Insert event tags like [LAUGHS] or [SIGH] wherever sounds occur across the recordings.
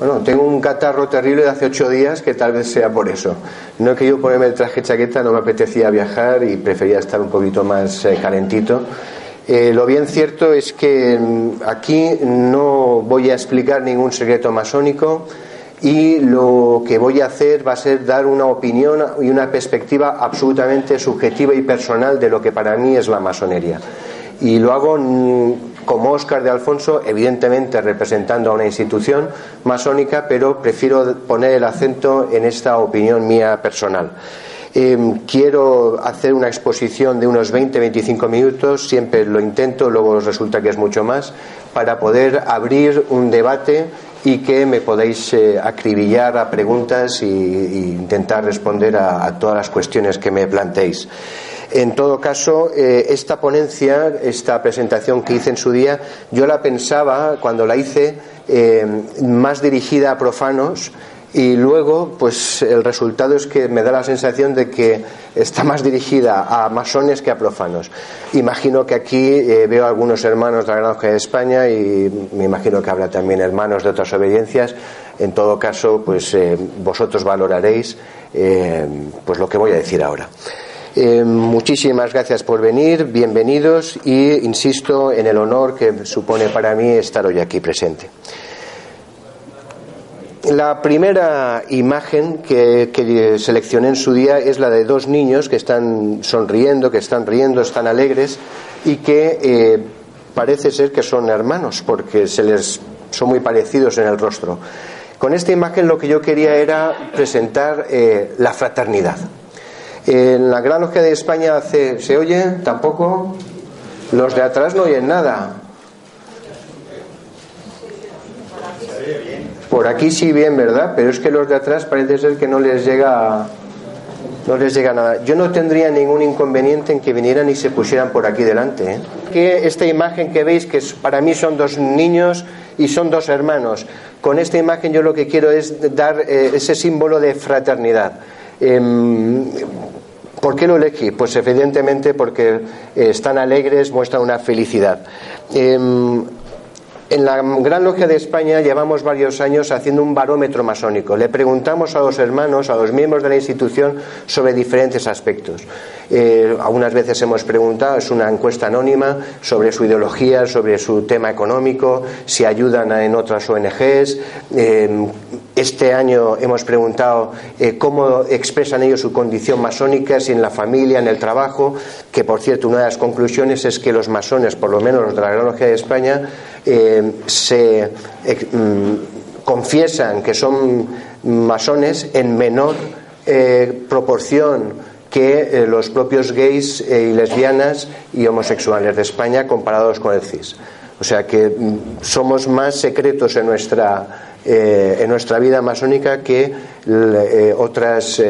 Bueno, tengo un catarro terrible de hace ocho días que tal vez sea por eso. No he querido ponerme el traje chaqueta, no me apetecía viajar y prefería estar un poquito más eh, calentito. Eh, lo bien cierto es que mm, aquí no voy a explicar ningún secreto masónico y lo que voy a hacer va a ser dar una opinión y una perspectiva absolutamente subjetiva y personal de lo que para mí es la masonería. Y lo hago mm, como Óscar de Alfonso, evidentemente representando a una institución masónica, pero prefiero poner el acento en esta opinión mía personal. Em, quiero hacer una exposición de unos 20-25 minutos, siempre lo intento, luego resulta que es mucho más, para poder abrir un debate y que me podáis eh, acribillar a preguntas e intentar responder a todas las cuestiones que me planteéis. En todo caso, eh, esta ponencia, esta presentación que hice en su día, yo la pensaba cuando la hice eh, más dirigida a profanos y luego, pues el resultado es que me da la sensación de que está más dirigida a masones que a profanos. Imagino que aquí eh, veo algunos hermanos de la Granja de España y me imagino que habrá también hermanos de otras obediencias. En todo caso, pues vosotros valoraréis pues lo que voy a decir ahora. Eh, muchísimas gracias por venir, bienvenidos y insisto en el honor que supone para mí estar hoy aquí presente. La primera imagen que, seleccioné en su día es la de dos niños que están sonriendo, que están riendo, están alegres y que eh, parece ser que son hermanos porque se les son muy parecidos en el rostro. Con esta imagen lo que yo quería era presentar eh, la fraternidad. En la Gran Logia de España se oye tampoco. Los de atrás no oyen nada. Por aquí sí bien, ¿verdad? Pero es que los de atrás parece ser que no les llega no les llega nada. Yo no tendría ningún inconveniente en que vinieran y se pusieran por aquí delante. ¿eh? Que esta imagen que veis, que para mí son dos niños y son dos hermanos, con esta imagen yo lo que quiero es dar eh, ese símbolo de fraternidad. Em, ¿Por qué lo elegí? Pues evidentemente porque eh, están alegres, muestran una felicidad. En la Gran Logia de España llevamos varios años haciendo un barómetro masónico. Le preguntamos a los hermanos, a los miembros de la institución, sobre diferentes aspectos. Eh, algunas veces hemos preguntado, es una encuesta anónima, sobre su ideología, sobre su tema económico, si ayudan en otras ONGs. Eh, este año hemos preguntado eh, cómo expresan ellos su condición masónica, si en la familia, en el trabajo, que por cierto una de las conclusiones es que los masones, por lo menos los de la Gran Logia de España, eh, se mm, confiesan que son masones en menor eh, proporción que los propios gays y lesbianas y homosexuales de España comparados con el CIS. O sea que mm, somos más secretos en nuestra, en nuestra vida masónica que otras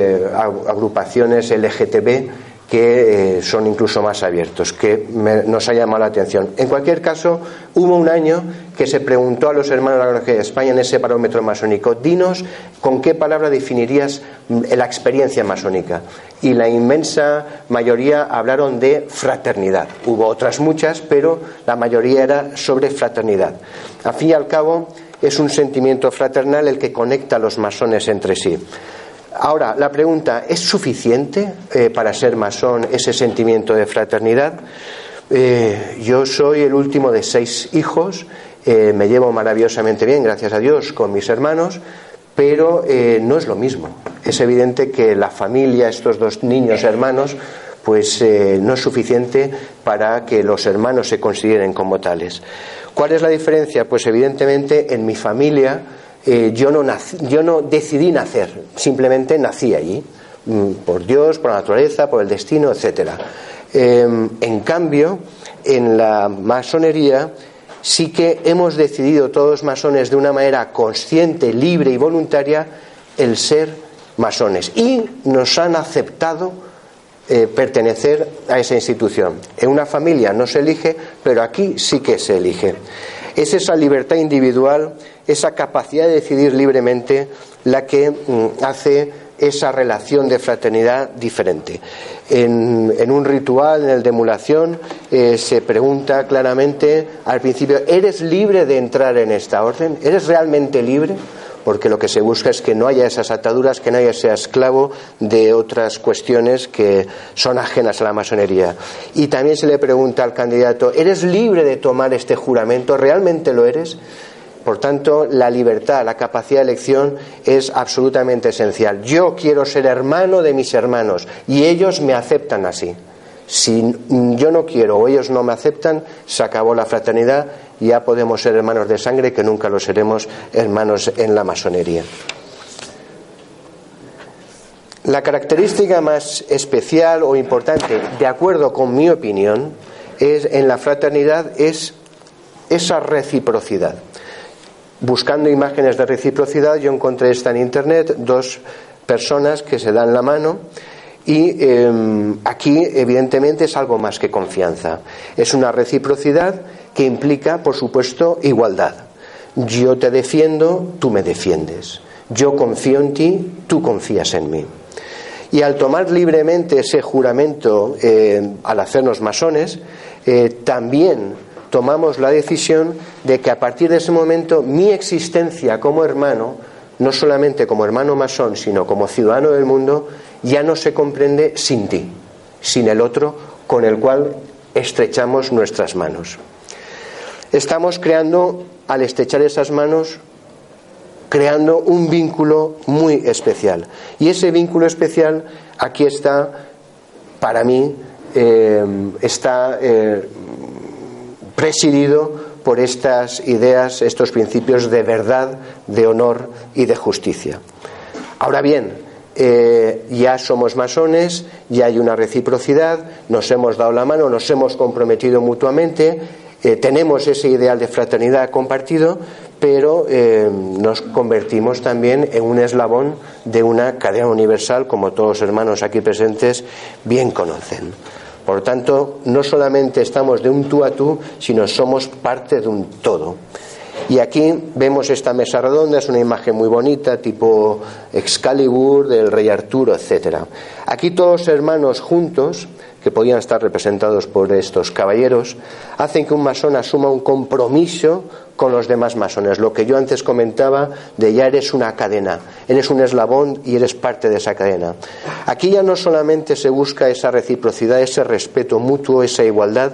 agrupaciones LGTB que eh, son incluso más abiertos, que nos ha llamado la atención. En cualquier caso, hubo un año que se preguntó a los hermanos de la Granja de España en ese barómetro masónico, dinos con qué palabra definirías mm, la experiencia masónica. Y la inmensa mayoría hablaron de fraternidad. Hubo otras muchas, pero la mayoría era sobre fraternidad. Al fin y al cabo, es un sentimiento fraternal el que conecta a los masones entre sí. Ahora, la pregunta, ¿es suficiente eh, para ser masón ese sentimiento de fraternidad? Eh, yo soy el último de seis hijos, eh, me llevo maravillosamente bien, gracias a Dios, con mis hermanos, pero no es lo mismo. es evidente que la familia, estos dos niños hermanos, pues no es suficiente para que los hermanos se consideren como tales. ¿Cuál es la diferencia? Pues evidentemente en mi familia eh, yo, no yo no decidí nacer, simplemente nací allí, mm, por Dios, por la naturaleza, por el destino, etc. Em, en cambio, en la masonería sí que hemos decidido todos masones de una manera consciente, libre y voluntaria el ser masones y nos han aceptado eh, pertenecer a esa institución. En una familia no se elige, pero aquí sí que se elige. Es esa libertad individual, esa capacidad de decidir libremente la que mm, hace esa relación de fraternidad diferente. En, un ritual, en el de emulación, eh, se pregunta claramente al principio, ¿eres libre de entrar en esta orden? ¿Eres realmente libre? Porque lo que se busca es que no haya esas ataduras, que nadie sea esclavo de otras cuestiones que son ajenas a la masonería. Y también se le pregunta al candidato, ¿eres libre de tomar este juramento? ¿Realmente lo eres? Por tanto, la libertad, la capacidad de elección es absolutamente esencial. Yo quiero ser hermano de mis hermanos y ellos me aceptan así. Si yo no quiero o ellos no me aceptan, se acabó la fraternidad ya podemos ser hermanos de sangre que nunca lo seremos hermanos en la masonería. La característica más especial o importante, de acuerdo con mi opinión, es en la fraternidad es esa reciprocidad. Buscando imágenes de reciprocidad, yo encontré esta en internet, dos personas que se dan la mano y em, aquí evidentemente es algo más que confianza. Es una reciprocidad que implica, por supuesto, igualdad. Yo te defiendo, tú me defiendes. Yo confío en ti, tú confías en mí. Y al tomar libremente ese juramento, eh, al hacernos masones, eh, también tomamos la decisión de que a partir de ese momento mi existencia como hermano, no solamente como hermano masón, sino como ciudadano del mundo, ya no se comprende sin ti, sin el otro con el cual estrechamos nuestras manos. Estamos creando, al estrechar esas manos, creando un vínculo muy especial. Y ese vínculo especial aquí está, para mí, eh, está eh, presidido por estas ideas, estos principios de verdad, de honor y de justicia. Ahora bien, eh, ya somos masones, ya hay una reciprocidad, nos hemos dado la mano, nos hemos comprometido mutuamente, eh, tenemos ese ideal de fraternidad compartido, pero eh, nos convertimos también en un eslabón de una cadena universal, como todos los hermanos aquí presentes bien conocen. Por tanto, no solamente estamos de un tú a tú, sino somos parte de un todo. Y aquí vemos esta mesa redonda, es una imagen muy bonita, tipo Excalibur, del rey Arturo, etc. Aquí todos hermanos juntos que podían estar representados por estos caballeros, hacen que un masón asuma un compromiso con los demás masones. Lo que yo antes comentaba de ya eres una cadena, eres un eslabón y eres parte de esa cadena. Aquí ya no solamente se busca esa reciprocidad, ese respeto mutuo, esa igualdad,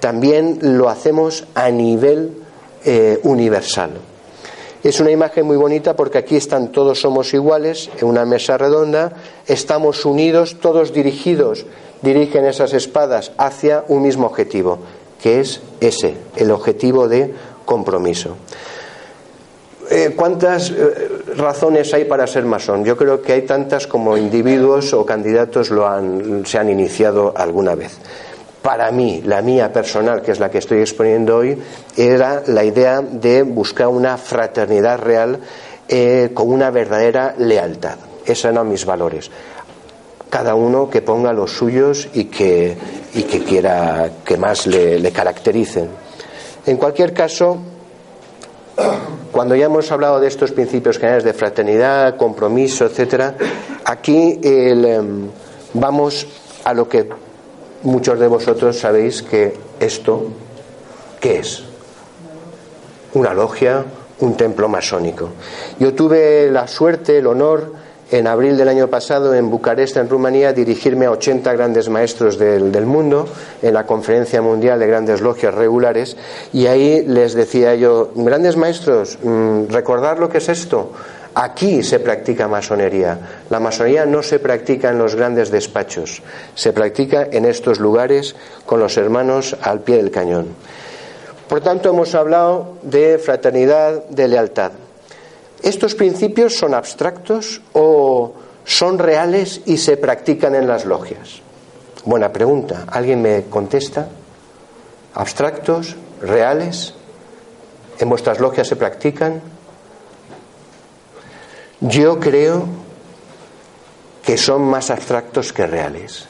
también lo hacemos a nivel eh, universal. Es una imagen muy bonita porque aquí están todos somos iguales en una mesa redonda, estamos unidos, todos dirigidos dirigen esas espadas hacia un mismo objetivo, que es ese, el objetivo de compromiso. Eh, ¿Cuántas eh, razones hay para ser masón? Yo creo que hay tantas como individuos o candidatos lo han, se han iniciado alguna vez. Para mí, la mía personal, que es la que estoy exponiendo hoy, era la idea de buscar una fraternidad real eh, con una verdadera lealtad. Esos eran mis valores cada uno que ponga los suyos y que, y que quiera que más le, caractericen. En cualquier caso, cuando ya hemos hablado de estos principios generales de fraternidad, compromiso, etcétera, aquí em, vamos a lo que muchos de vosotros sabéis que esto, ¿qué es? Una logia, un templo masónico. Yo tuve la suerte, el honor en abril del año pasado en Bucarest, en Rumanía, dirigirme a 80 grandes maestros del, mundo en la Conferencia Mundial de Grandes Logias Regulares y ahí les decía yo, grandes maestros, mm, recordar lo que es esto. Aquí se practica masonería. La masonería no se practica en los grandes despachos, se practica en estos lugares con los hermanos al pie del cañón. Por tanto, hemos hablado de fraternidad, de lealtad. ¿Estos principios son abstractos o son reales y se practican en las logias? Buena pregunta. ¿Alguien me contesta? ¿Abstractos? ¿Reales? ¿En vuestras logias se practican? Yo creo que son más abstractos que reales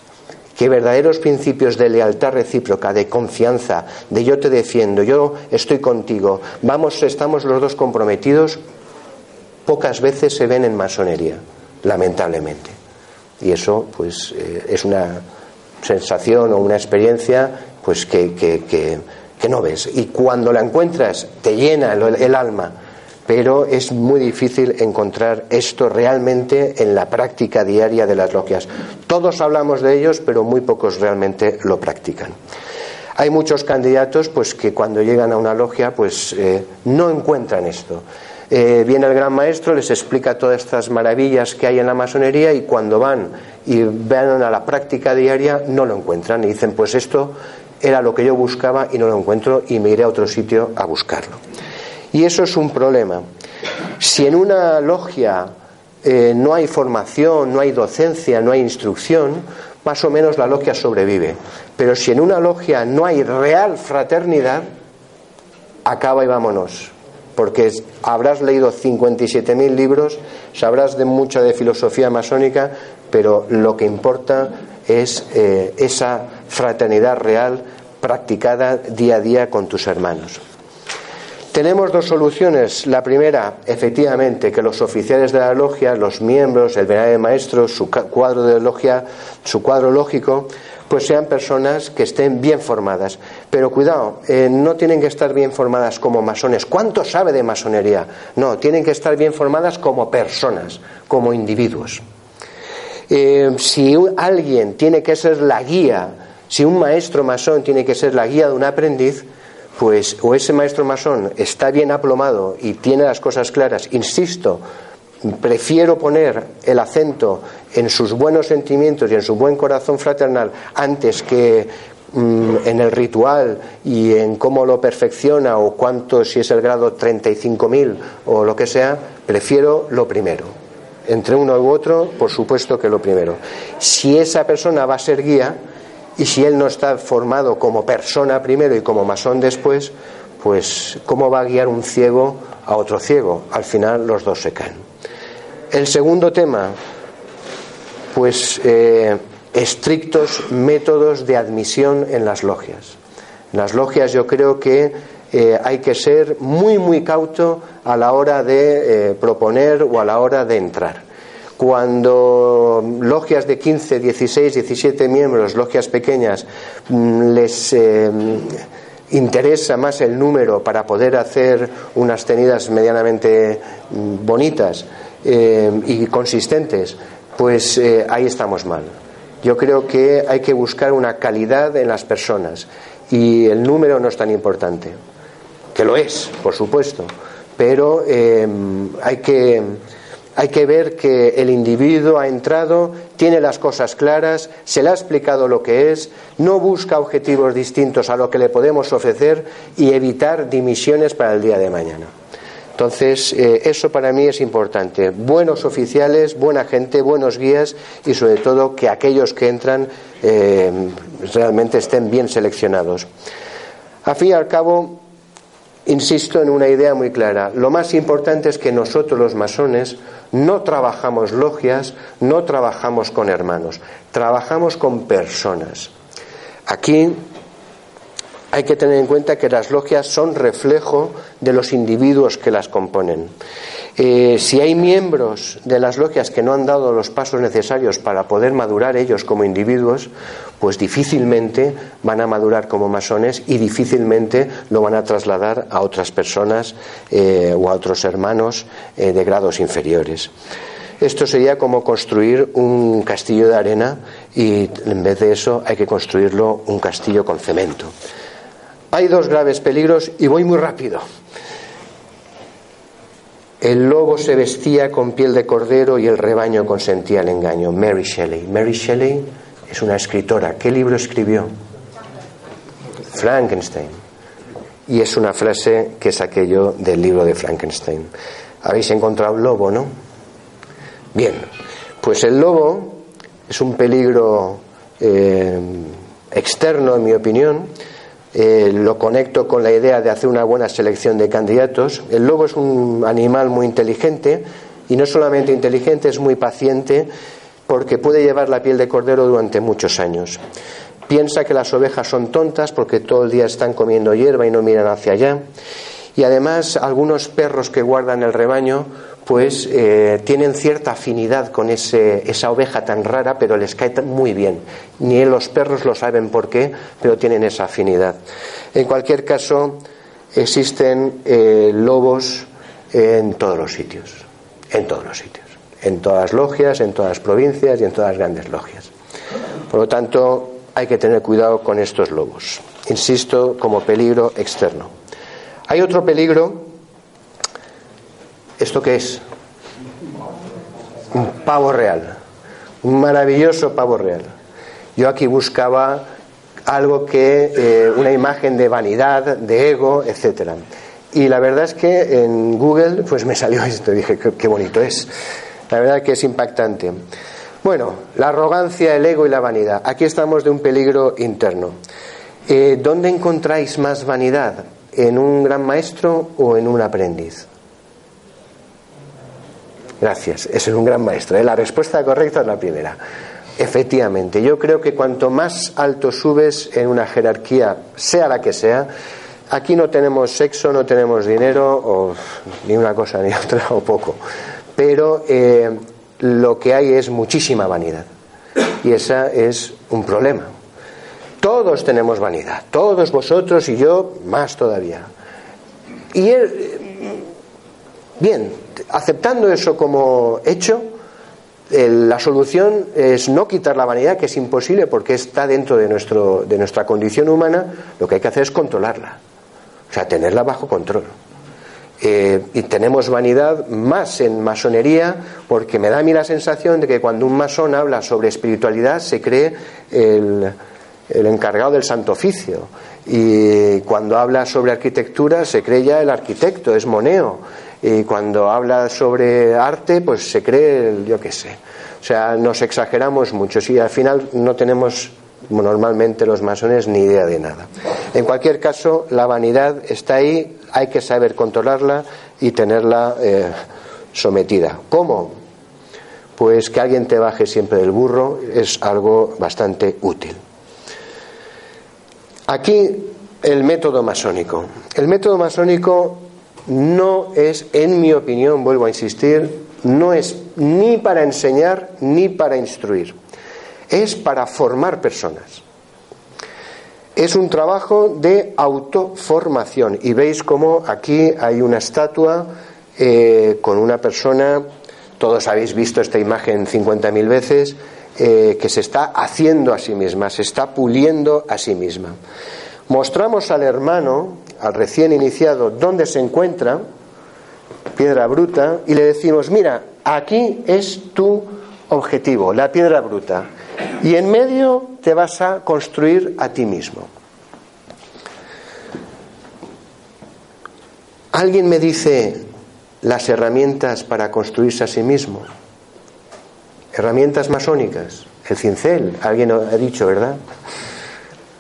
que verdaderos principios de lealtad recíproca, de confianza, de yo te defiendo, yo estoy contigo, vamos, estamos los dos comprometidos, pocas veces se ven en masonería, lamentablemente. Y eso, pues, eh, es una sensación o una experiencia, pues, que, que, no ves. Y cuando la encuentras, te llena el alma pero es muy difícil encontrar esto realmente en la práctica diaria de las logias. Todos hablamos de ellos, pero muy pocos realmente lo practican. Hay muchos candidatos pues que cuando llegan a una logia pues eh, no encuentran esto. Eh, viene el gran maestro, les explica todas estas maravillas que hay en la masonería y cuando van y van a la práctica diaria no lo encuentran y dicen pues esto era lo que yo buscaba y no lo encuentro y me iré a otro sitio a buscarlo. Y eso es un problema. Si en una logia eh, no hay formación, no hay docencia, no hay instrucción, más o menos la logia sobrevive. Pero si en una logia no hay real fraternidad, acaba y vámonos. Porque habrás leído 57.000 libros, sabrás de mucha de filosofía masónica, pero lo que importa es eh, esa fraternidad real practicada día a día con tus hermanos. Tenemos dos soluciones. La primera, efectivamente, que los oficiales de la logia, los miembros, el de maestro, su cuadro de logia, su cuadro lógico, pues sean personas que estén bien formadas. Pero cuidado, eh, no tienen que estar bien formadas como masones. ¿Cuánto sabe de masonería? No, tienen que estar bien formadas como personas, como individuos. Eh, si alguien tiene que ser la guía, si un maestro masón tiene que ser la guía de un aprendiz, pues o ese maestro masón está bien aplomado y tiene las cosas claras, insisto, prefiero poner el acento en sus buenos sentimientos y en su buen corazón fraternal antes que mm, en el ritual y en cómo lo perfecciona o cuánto, si es el grado 35.000 o lo que sea, prefiero lo primero. Entre uno u otro, por supuesto que lo primero. Si esa persona va a ser guía, y si él no está formado como persona primero y como masón después, pues ¿cómo va a guiar un ciego a otro ciego? Al final los dos se caen. El segundo tema, pues eh, estrictos métodos de admisión en las logias. En las logias yo creo que eh, hay que ser muy, muy cauto a la hora de eh, proponer o a la hora de entrar cuando logias de 15, 16, 17 miembros, logias pequeñas, mm, les eh, interesa más el número para poder hacer unas tenidas medianamente mm, bonitas eh, y consistentes, pues eh, ahí estamos mal. Yo creo que hay que buscar una calidad en las personas y el número no es tan importante, que lo es, por supuesto, pero hay que hay que ver que el individuo ha entrado, tiene las cosas claras, se le ha explicado lo que es, no busca objetivos distintos a lo que le podemos ofrecer y evitar dimisiones para el día de mañana. Entonces, eh, eso para mí es importante. Buenos oficiales, buena gente, buenos guías y sobre todo que aquellos que entran eh, realmente estén bien seleccionados. A fin y al cabo, insisto en una idea muy clara. Lo más importante es que nosotros los masones no trabajamos logias, no trabajamos con hermanos, trabajamos con personas. Aquí hay que tener en cuenta que las logias son reflejo de los individuos que las componen. Eh, si hay miembros de las logias que no han dado los pasos necesarios para poder madurar ellos como individuos, pues difícilmente van a madurar como masones y difícilmente lo van a trasladar a otras personas eh, o a otros hermanos eh, de grados inferiores. Esto sería como construir un castillo de arena y en vez de eso hay que construirlo un castillo con cemento. Hay dos graves peligros y voy muy rápido. El lobo se vestía con piel de cordero y el rebaño consentía el engaño. Mary Shelley. Mary Shelley es una escritora. ¿Qué libro escribió? Frankenstein. Y es una frase que saqué yo del libro de Frankenstein. Habéis encontrado un lobo, ¿no? Bien, pues el lobo es un peligro eh, externo, en mi opinión. Eh, lo conecto con la idea de hacer una buena selección de candidatos. El lobo es un animal muy inteligente y no solamente inteligente, es muy paciente porque puede llevar la piel de cordero durante muchos años. Piensa que las ovejas son tontas porque todo el día están comiendo hierba y no miran hacia allá. Y además algunos perros que guardan el rebaño pues eh, tienen cierta afinidad con ese, esa oveja tan rara, pero les cae muy bien. Ni los perros lo saben por qué, pero tienen esa afinidad. En cualquier caso, existen eh, lobos en todos los sitios, en todos los sitios, en todas las logias, en todas las provincias y en todas las grandes logias. Por lo tanto, hay que tener cuidado con estos lobos. Insisto, como peligro externo. Hay otro peligro ¿Esto qué es? Un pavo real. Un maravilloso pavo real. Yo aquí buscaba algo que, eh, una imagen de vanidad, de ego, etcétera. Y la verdad es que en Google pues me salió [LAUGHS] esto dije, qué, bonito es. La verdad que es impactante. Bueno, la arrogancia, el ego y la vanidad. Aquí estamos de un peligro interno. Eh, ¿Dónde encontráis más vanidad? ¿En un gran maestro o en un aprendiz? Gracias, es un gran maestro. ¿eh? La respuesta correcta es la primera. Efectivamente, yo creo que cuanto más alto subes en una jerarquía, sea la que sea, aquí no tenemos sexo, no tenemos dinero, o ni una cosa ni [LAUGHS] otra, o poco. Pero eh, lo que hay es muchísima vanidad. Y esa es un problema. Todos tenemos vanidad, todos vosotros y yo más todavía. Y él, bien, aceptando eso como hecho, la solución es no quitar la vanidad, que es imposible porque está dentro de, nuestro, de nuestra condición humana, lo que hay que hacer es controlarla, o sea, tenerla bajo control. Eh, y tenemos vanidad más en masonería porque me da a mí la sensación de que cuando un masón habla sobre espiritualidad se cree el, el encargado del santo oficio y cuando habla sobre arquitectura se cree ya el arquitecto, es moneo y cuando habla sobre arte, pues se cree, yo qué sé. O sea, nos exageramos mucho y al final no tenemos normalmente los masones ni idea de nada. En cualquier caso, la vanidad está ahí, hay que saber controlarla y tenerla eh, sometida. ¿Cómo? Pues que alguien te baje siempre del burro es algo bastante útil. Aquí el método masónico. El método masónico no es, en mi opinión, vuelvo a insistir, no es ni para enseñar ni para instruir, es para formar personas. Es un trabajo de autoformación y veis cómo aquí hay una estatua eh, con una persona, todos habéis visto esta imagen 50.000 veces, eh, que se está haciendo a sí misma, se está puliendo a sí misma. Mostramos al hermano al recién iniciado dónde se encuentra, piedra bruta, y le decimos, mira, aquí es tu objetivo, la piedra bruta, y en medio te vas a construir a ti mismo. Alguien me dice las herramientas para construirse a sí mismo. Herramientas masónicas. El cincel, alguien ha dicho, ¿verdad?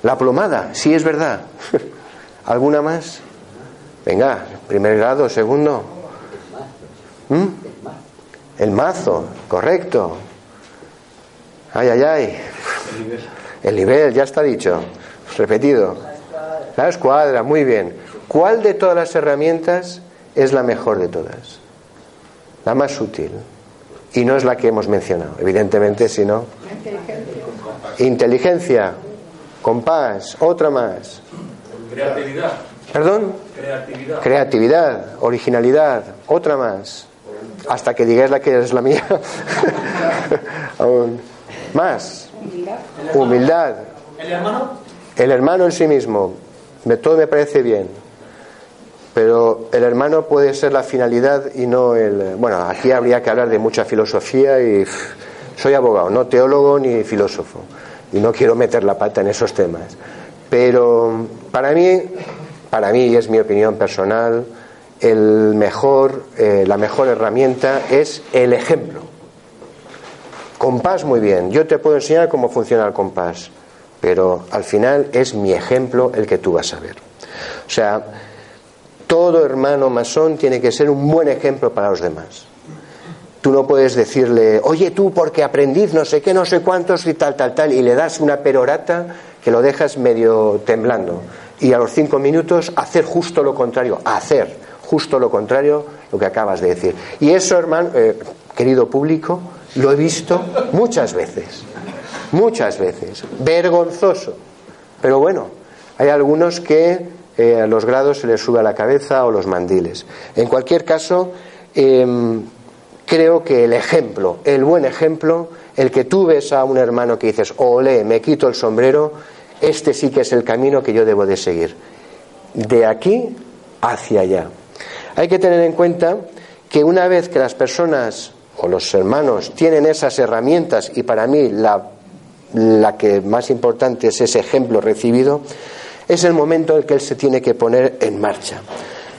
La plomada, sí es verdad. [LAUGHS] ¿Alguna más? Venga, primer grado, segundo. ¿Mm? El mazo, correcto. Ay, ay, ay. El nivel, ya está dicho. Repetido. La escuadra, muy bien. ¿Cuál de todas las herramientas es la mejor de todas? La más útil. Y no es la que hemos mencionado, evidentemente, sino. Inteligencia. Compás. Otra más. Creatividad. ¿Perdón? Creatividad. Creatividad, originalidad, otra más. Hasta que digáis la que es la mía. [LAUGHS] Aún más. Humildad. ¿El hermano? El hermano en sí mismo. De todo me parece bien. Pero el hermano puede ser la finalidad y no el. Bueno, aquí habría que hablar de mucha filosofía y. Soy abogado, no teólogo ni filósofo. Y no quiero meter la pata en esos temas. Pero para mí, para mí, y es mi opinión personal, el mejor, eh, la mejor herramienta es el ejemplo. Compás muy bien, yo te puedo enseñar cómo funciona el compás, pero al final es mi ejemplo el que tú vas a ver. O sea, todo hermano masón tiene que ser un buen ejemplo para los demás. Tú no puedes decirle, oye tú, porque aprendiz no sé qué, no sé cuántos y tal, tal, tal, y le das una perorata que lo dejas medio temblando. Y a los cinco minutos hacer justo lo contrario, hacer justo lo contrario lo que acabas de decir. Y eso, hermano, eh, querido público, lo he visto muchas veces, muchas veces, vergonzoso. Pero bueno, hay algunos que eh, a los grados se les sube a la cabeza o los mandiles. En cualquier caso, em, creo que el ejemplo, el buen ejemplo, el que tú ves a un hermano que dices, ole, me quito el sombrero, este sí que es el camino que yo debo de seguir. De aquí hacia allá. Hay que tener en cuenta que una vez que las personas o los hermanos tienen esas herramientas, y para mí la, la que más importante es ese ejemplo recibido, es el momento en el que él se tiene que poner en marcha.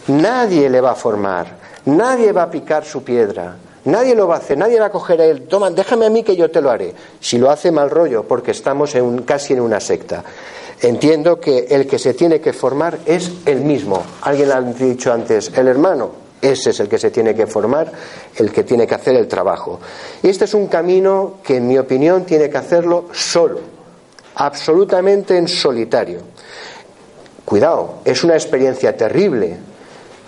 Nadie le va a formar, nadie va a picar su piedra, nadie lo va a hacer, nadie va a coger a él, toma, déjame a mí que yo te lo haré. Si lo hace mal rollo, porque estamos en casi en una secta. Entiendo que el que se tiene que formar es el mismo. Alguien ha dicho antes, el hermano. Ese es el que se tiene que formar, el que tiene que hacer el trabajo. Este es un camino que, en mi opinión, tiene que hacerlo solo, absolutamente en solitario. Cuidado, es una experiencia terrible,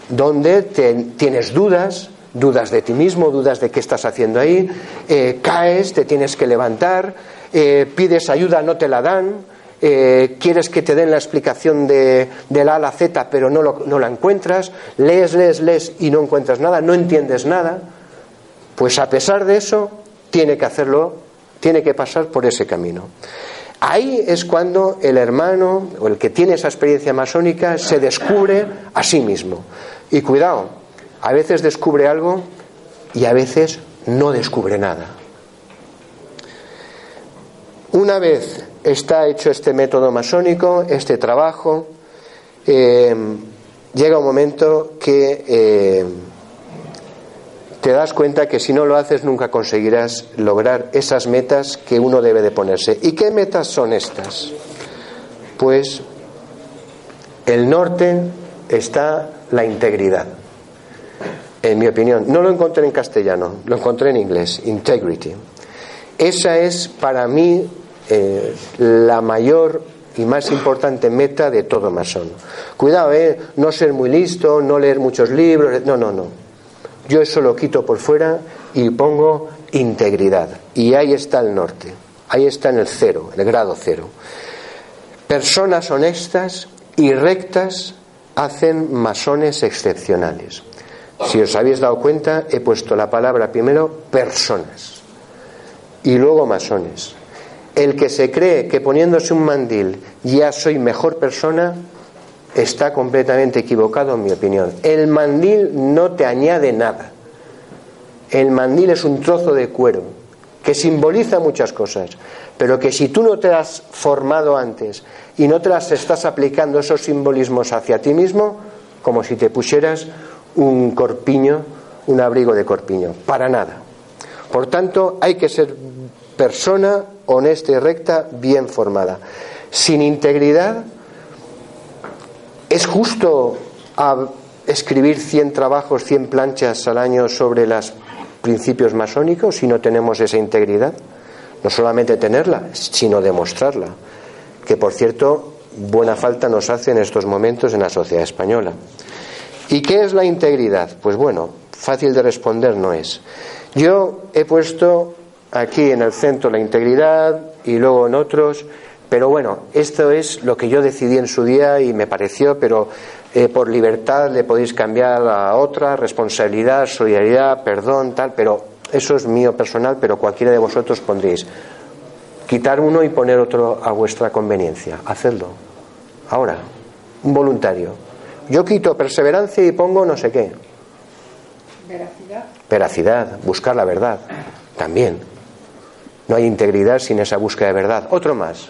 donde tienes dudas, dudas de ti mismo, dudas de qué estás haciendo ahí, eh, caes, te tienes que levantar, eh, pides ayuda, no te la dan, eh, quieres que te den la explicación de, la A a la Z, pero no, no la encuentras, lees, lees, lees y no encuentras nada, no entiendes nada, pues a pesar de eso, tiene que hacerlo, tiene que pasar por ese camino. Ahí es cuando el hermano o el que tiene esa experiencia masónica se descubre a sí mismo. Y cuidado, a veces descubre algo y a veces no descubre nada. Una vez está hecho este método masónico, este trabajo, eh, llega un momento que eh, te das cuenta que si no lo haces nunca conseguirás lograr esas metas que uno debe de ponerse. ¿Y qué metas son estas? Pues el norte está la integridad, en mi opinión. No lo encontré en castellano, lo encontré en inglés, integrity. Esa es para mí eh, la mayor y más importante meta de todo masón. Cuidado, eh, no ser muy listo, no leer muchos libros, no, no, no. Yo eso lo quito por fuera y pongo integridad. Y ahí está el norte, ahí está en el cero, el grado cero. Personas honestas y rectas hacen masones excepcionales. Si os habéis dado cuenta, he puesto la palabra primero personas y luego masones. El que se cree que poniéndose un mandil ya soy mejor persona está completamente equivocado en mi opinión. El mandil no te añade nada. El mandil es un trozo de cuero que simboliza muchas cosas, pero que si tú no te has formado antes y no te las estás aplicando esos simbolismos hacia ti mismo, como si te pusieras un corpiño, un abrigo de corpiño, para nada. Por tanto, hay que ser persona honesta y recta, bien formada. Sin integridad, ¿es justo escribir 100 trabajos, 100 planchas al año sobre los principios masónicos si no tenemos esa integridad? No solamente tenerla, sino demostrarla. Que, por cierto, buena falta nos hace en estos momentos en la sociedad española. ¿Y qué es la integridad? Pues bueno, fácil de responder no es. Yo he puesto aquí en el centro la integridad y luego en otros. Pero bueno, esto es lo que yo decidí en su día y me pareció, pero eh, por libertad le podéis cambiar a otra, responsabilidad, solidaridad, perdón, tal, pero eso es mío personal, pero cualquiera de vosotros pondréis. Quitar uno y poner otro a vuestra conveniencia. Hacedlo. Ahora, un voluntario. Yo quito perseverancia y pongo no sé qué. Veracidad. Veracidad, buscar la verdad. También. No hay integridad sin esa búsqueda de verdad. Otro más.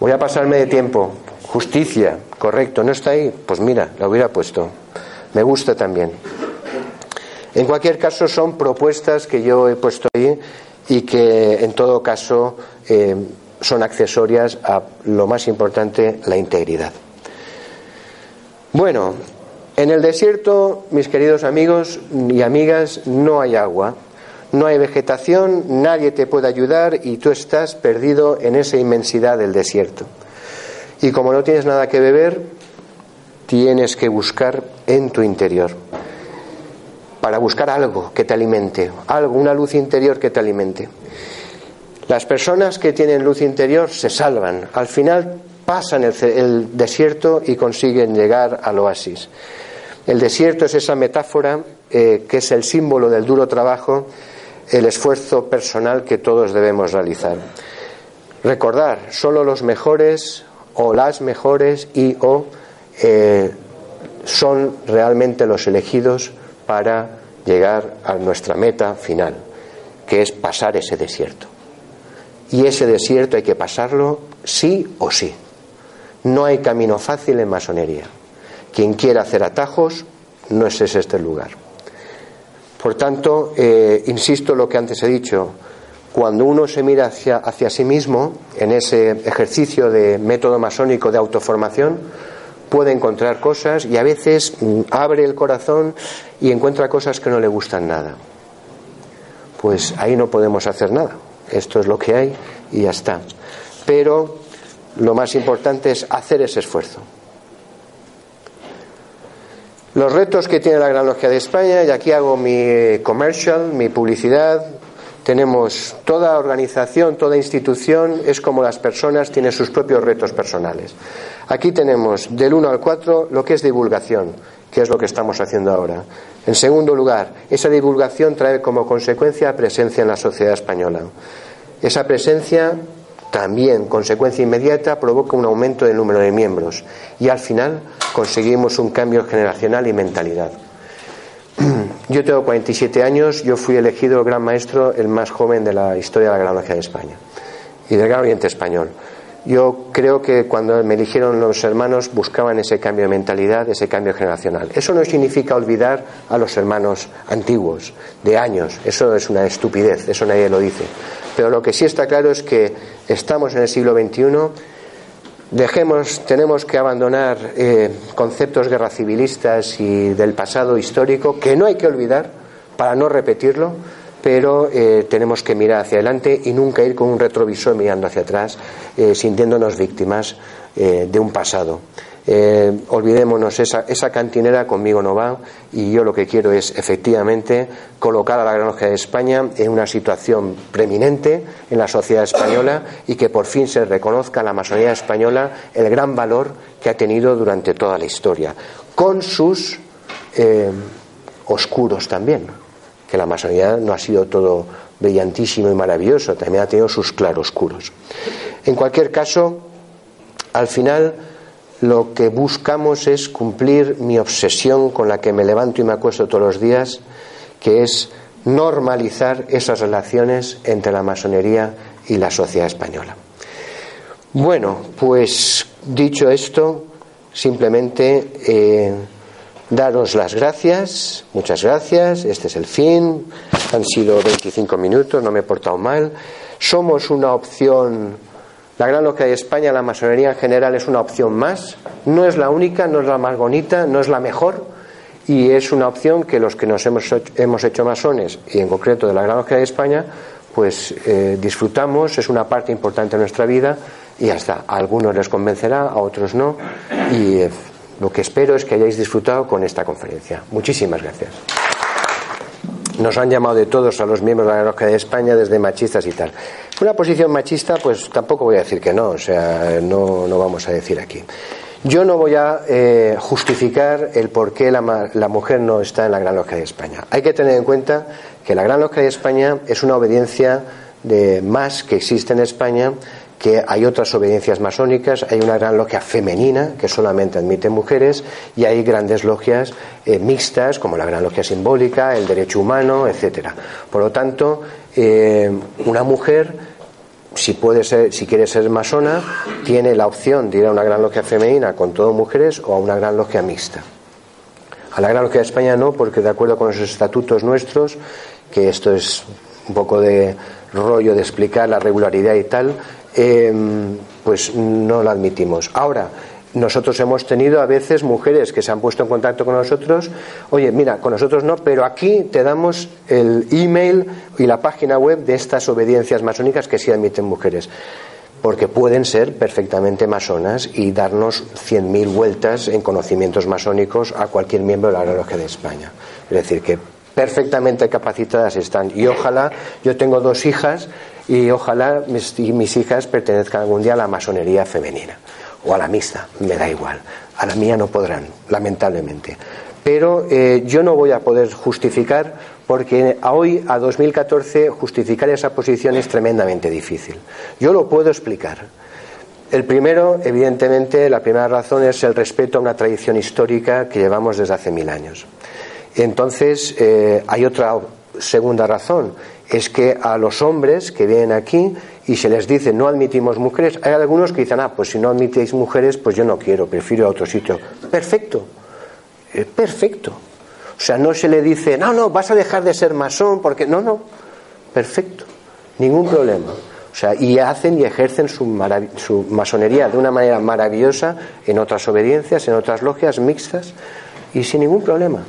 Voy a pasarme de tiempo. Justicia, correcto, ¿no está ahí? Pues mira, la hubiera puesto. Me gusta también. En cualquier caso, son propuestas que yo he puesto ahí y que, en todo caso, eh, son accesorias a lo más importante, la integridad. Bueno, en el desierto, mis queridos amigos y amigas, no hay agua, no hay vegetación, nadie te puede ayudar y tú estás perdido en esa inmensidad del desierto. Y como no tienes nada que beber, tienes que buscar en tu interior. Para buscar algo que te alimente, algo, una luz interior que te alimente. Las personas que tienen luz interior se salvan. Al final pasan el, desierto y consiguen llegar al oasis. El desierto es esa metáfora eh, que es el símbolo del duro trabajo, el esfuerzo personal que todos debemos realizar. Recordar, solo los mejores o las mejores y o eh, son realmente los elegidos para llegar a nuestra meta final, que es pasar ese desierto. Y ese desierto hay que pasarlo sí o sí. No hay camino fácil en masonería. Quien quiera hacer atajos, no es ese este lugar. Por tanto, eh, insisto lo que antes he dicho, cuando uno se mira hacia, hacia sí mismo, en ese ejercicio de método masónico de autoformación, puede encontrar cosas y a veces mm, abre el corazón y encuentra cosas que no le gustan nada. Pues ahí no podemos hacer nada. Esto es lo que hay y ya está. Pero lo más importante es hacer ese esfuerzo. Los retos que tiene la Gran Logia de España, y aquí hago mi commercial, mi publicidad, tenemos toda organización, toda institución, es como las personas, tienen sus propios retos personales. Aquí tenemos del 1 al 4 lo que es divulgación, que es lo que estamos haciendo ahora. En segundo lugar, esa divulgación trae como consecuencia presencia en la sociedad española. Esa presencia también, consecuencia inmediata, provoca un aumento del número de miembros y al final conseguimos un cambio generacional y mentalidad. [CLEARS THROAT] Yo tengo 47 años, yo fui elegido el gran maestro, el más joven de la historia de la Gran Logia de España y del Gran Oriente Español. Yo creo que cuando me eligieron los hermanos buscaban ese cambio de mentalidad, ese cambio generacional. Eso no significa olvidar a los hermanos antiguos, de años. Eso es una estupidez, eso nadie lo dice. Pero lo que sí está claro es que estamos en el siglo XXI, dejemos, tenemos que abandonar eh, conceptos guerra civilistas y del pasado histórico que no hay que olvidar para no repetirlo pero eh, tenemos que mirar hacia adelante y nunca ir con un retrovisor mirando hacia atrás, eh, sintiéndonos víctimas eh, de un pasado. Olvidémonos, esa, esa, cantinera conmigo no va y yo lo que quiero es efectivamente colocar a la Gran Logia de España en una situación preeminente en la sociedad española y que por fin se reconozca a la masonería española el gran valor que ha tenido durante toda la historia, con sus oscuros también que la masonería no ha sido todo brillantísimo y maravilloso, también ha tenido sus claroscuros. En cualquier caso, al final lo que buscamos es cumplir mi obsesión con la que me levanto y me acuesto todos los días, que es normalizar esas relaciones entre la masonería y la sociedad española. Bueno, pues dicho esto, simplemente eh, daros las gracias, muchas gracias, este es el fin, han sido 25 minutos, no me he portado mal, somos una opción, la Gran Logia de España, la masonería en general es una opción más, no es la única, no es la más bonita, no es la mejor, y es una opción que los que nos hemos hecho, hemos hecho masones, y en concreto de la Gran Logia de España, pues eh, disfrutamos, es una parte importante de nuestra vida, y hasta a algunos les convencerá, a otros no, y eh, lo que espero es que hayáis disfrutado con esta conferencia. Muchísimas gracias. Nos han llamado de todos a los miembros de la Logia de España, desde machistas y tal. Una posición machista, pues tampoco voy a decir que no, o sea, no, no vamos a decir aquí. Yo no voy a eh, justificar el por qué la, la, mujer no está en la Gran Logia de España. Hay que tener en cuenta que la Gran Logia de España es una obediencia de más que existe en España que hay otras obediencias masónicas, hay una gran logia femenina que solamente admite mujeres y hay grandes logias eh, mixtas como la gran logia simbólica, el derecho humano, etcétera. Por lo tanto, eh, una mujer si puede ser, si quiere ser masona, tiene la opción de ir a una gran logia femenina con todo mujeres o a una gran logia mixta. A la Gran Logia de España no, porque de acuerdo con los estatutos nuestros, que esto es un poco de rollo de explicar la regularidad y tal, em, pues no la admitimos. Ahora, nosotros hemos tenido a veces mujeres que se han puesto en contacto con nosotros, oye, mira, con nosotros no, pero aquí te damos el email y la página web de estas obediencias masónicas que sí admiten mujeres porque pueden ser perfectamente masonas y darnos 100.000 vueltas en conocimientos masónicos a cualquier miembro de la Gran de España. Es decir, que perfectamente capacitadas están. Y ojalá, yo tengo dos hijas y ojalá mis, mis hijas pertenezcan algún día a la masonería femenina o a la mixta, me da igual. A la mía no podrán, lamentablemente. Pero eh, yo no voy a poder justificar porque a hoy, a 2014, justificar esa posición es tremendamente difícil. Yo lo puedo explicar. El primero, evidentemente, la primera razón es el respeto a una tradición histórica que llevamos desde hace mil años. Entonces, eh, hay otra segunda razón, es que a los hombres que vienen aquí y se les dice no admitimos mujeres, hay algunos que dicen, ah, pues si no admitéis mujeres, pues yo no quiero, prefiero a otro sitio. Perfecto, eh, perfecto. O sea, no se le dice, no, no, vas a dejar de ser masón porque no, no, perfecto, ningún problema. O sea, y hacen y ejercen su, su masonería de una manera maravillosa en otras obediencias, en otras logias mixtas y sin ningún problema.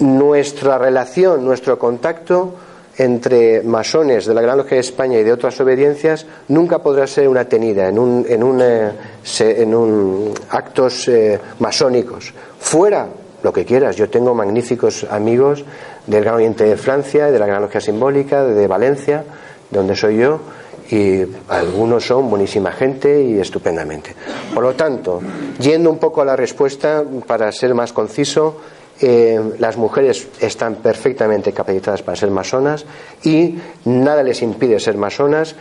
Nuestra relación, nuestro contacto entre masones de la Gran Logia de España y de otras obediencias nunca podrá ser una tenida en, un, en, un, eh, en un actos eh, masónicos. Fuera lo que quieras. Yo tengo magníficos amigos del Gran Oriente de Francia, de la Gran Logia Simbólica, de Valencia, donde soy yo, y algunos son buenísima gente y estupendamente. Por lo tanto, yendo un poco a la respuesta, para ser más conciso, eh, las mujeres están perfectamente capacitadas para ser masonas y nada les impide ser masonas.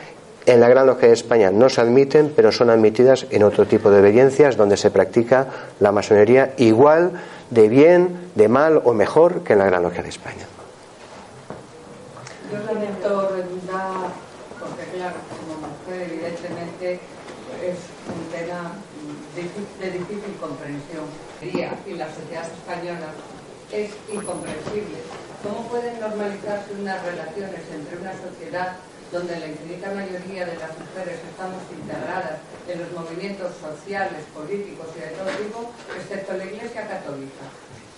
En la Gran Logia de España no se admiten, pero son admitidas en otro tipo de obediencias donde se practica la masonería igual de bien, de mal o mejor que en la Gran Logia de España. Yo lamento redundar, porque claro, como mujer evidentemente es un tema de difícil comprensión. Y la sociedad española es incomprensible. ¿Cómo pueden normalizarse unas relaciones entre una sociedad donde la infinita mayoría de las mujeres estamos integradas en los movimientos sociales, políticos y de todo tipo, excepto la Iglesia Católica.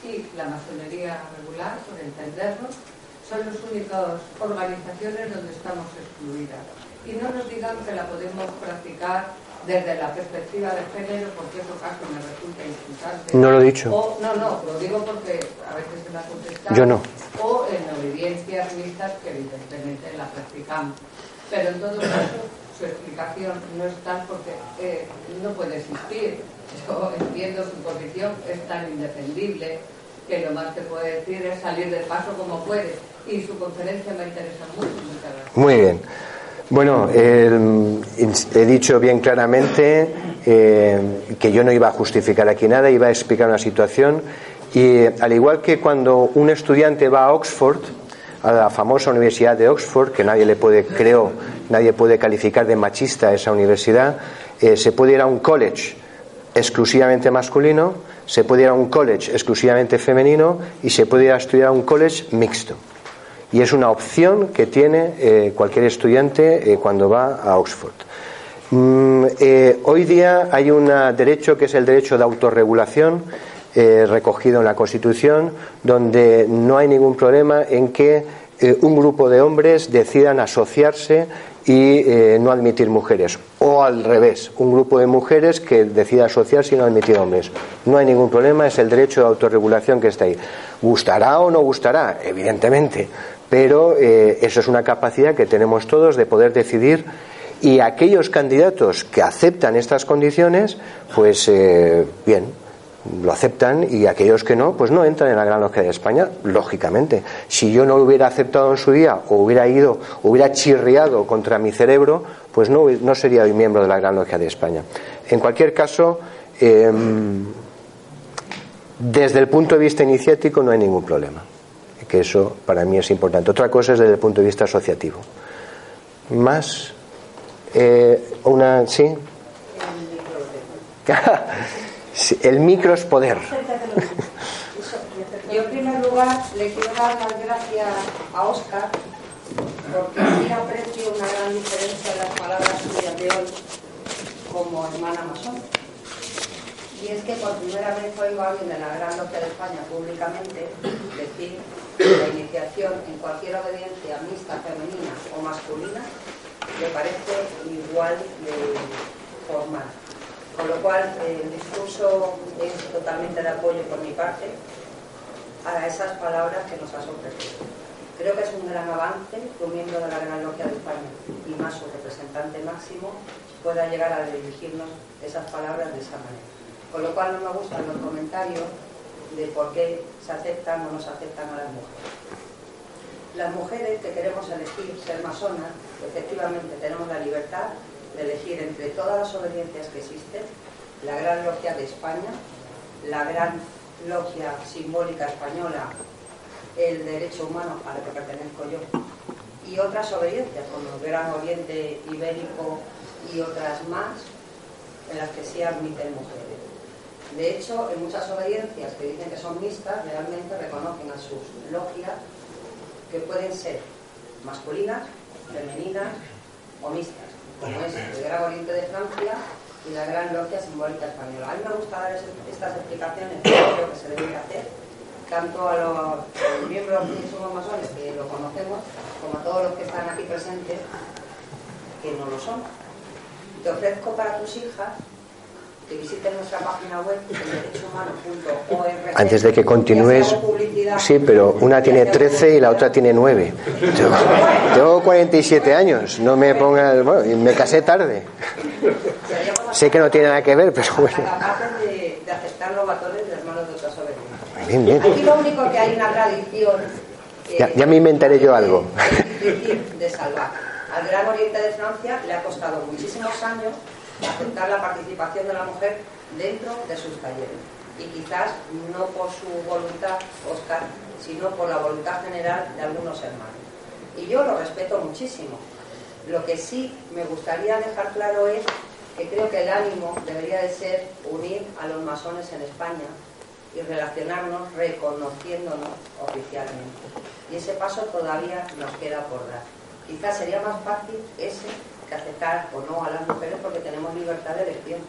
Y la masonería regular, por entendernos, son las únicas organizaciones donde estamos excluidas. Y no nos digan que la podemos practicar desde la perspectiva de género, porque eso caso me resulta insultante. No lo he dicho. no, no, lo digo porque a veces se me ha contestado. Yo no o en obediencias mixtas que evidentemente la practicamos. Pero en todo caso, su explicación no es tal porque eh, no puede existir. Yo entiendo su posición, es tan indefendible que lo más que puede decir es salir del paso como puede. Y su conferencia me interesa mucho. Muchas gracias. Muy bien. Bueno, he dicho bien claramente eh, que yo no iba a justificar aquí nada, iba a explicar una situación y al igual que cuando un estudiante va a Oxford, a la famosa Universidad de Oxford, que nadie le puede, creo, nadie puede calificar de machista esa universidad, eh, se puede ir a un college exclusivamente masculino, se puede ir a un college exclusivamente femenino y se puede ir a estudiar a un college mixto. Y es una opción que tiene eh, cualquier estudiante eh, cuando va a Oxford. Mm, hoy día hay un derecho que es el derecho de autorregulación eh, recogido en la Constitución, donde no hay ningún problema en que eh, un grupo de hombres decidan asociarse y eh, no admitir mujeres. O al revés, un grupo de mujeres que decida asociarse y no admitir hombres. No hay ningún problema, es el derecho de autorregulación que está ahí. ¿Gustará o no gustará? Evidentemente. Pero eso es una capacidad que tenemos todos de poder decidir y aquellos candidatos que aceptan estas condiciones, pues bien, lo aceptan y aquellos que no, pues no entran en la Gran Logia de España, lógicamente. Si yo no lo hubiera aceptado en su día o hubiera ido, hubiera chirriado contra mi cerebro, pues no, no sería hoy miembro de la Gran Logia de España. En cualquier caso, em, desde el punto de vista iniciático no hay ningún problema, que eso para mí es importante. Otra cosa es desde el punto de vista asociativo. Más, eh, una, sí. [LAUGHS] El micro es poder. Yo en primer lugar le quiero dar las gracias a Oscar porque sí aprecio una gran diferencia en las palabras suyas de hoy como hermana masón. Y es que por primera vez oigo a alguien de la Gran Logia de España públicamente decir que la iniciación en cualquier obediencia mixta, femenina o masculina le parece igual de formal. Con lo cual, el discurso es totalmente de apoyo por mi parte a esas palabras que nos has ofrecido. Creo que es un gran avance que un miembro de la Gran Logia de España y más su representante máximo pueda llegar a dirigirnos esas palabras de esa manera. Con lo cual no me gustan los comentarios de por qué se aceptan o no se aceptan a las mujeres. Las mujeres que queremos elegir ser masonas, efectivamente tenemos la libertad de elegir entre todas las obediencias que existen, la Gran Logia de España, la Gran Logia Simbólica Española, el Derecho Humano a la que pertenezco yo, y otras obediencias como el Gran Oriente Ibérico y otras más en las que sí admiten mujeres. De hecho, en muchas obediencias que dicen que son mixtas, realmente reconocen a sus logias que pueden ser masculinas, femeninas o mixtas como es el Gran Oriente de Francia y la Gran Logia Simbólica Española. A mí me gusta dar estas explicaciones que creo que se deben hacer, tanto a los miembros que somos masones, que lo conocemos, como a todos los que están aquí presentes, que no lo son. Te ofrezco para tus hijas que visiten nuestra página web derechos.org Antes de que continúes, sí, pero una tiene 13 y la otra tiene 9. tengo 47 años, no me pongas, bueno, me casé tarde. sé que no tiene nada que ver, pero bueno. De, de aceptar los batones de hermanos de otras Bien, bien. Aquí lo único que hay una tradición. ya, ya, me inventaré yo algo. de salvar. Al Gran Oriente de Francia le ha costado muchísimos años aceptar la participación de la mujer dentro de sus talleres. Y quizás no por su voluntad, Oscar, sino por la voluntad general de algunos hermanos. Y yo lo respeto muchísimo. Lo que sí me gustaría dejar claro es que creo que el ánimo debería de ser unir a los masones en España y relacionarnos reconociéndonos oficialmente. Y ese paso todavía nos queda por dar. Quizás sería más fácil ese que aceptar o no a las mujeres porque tenemos libertad de elección.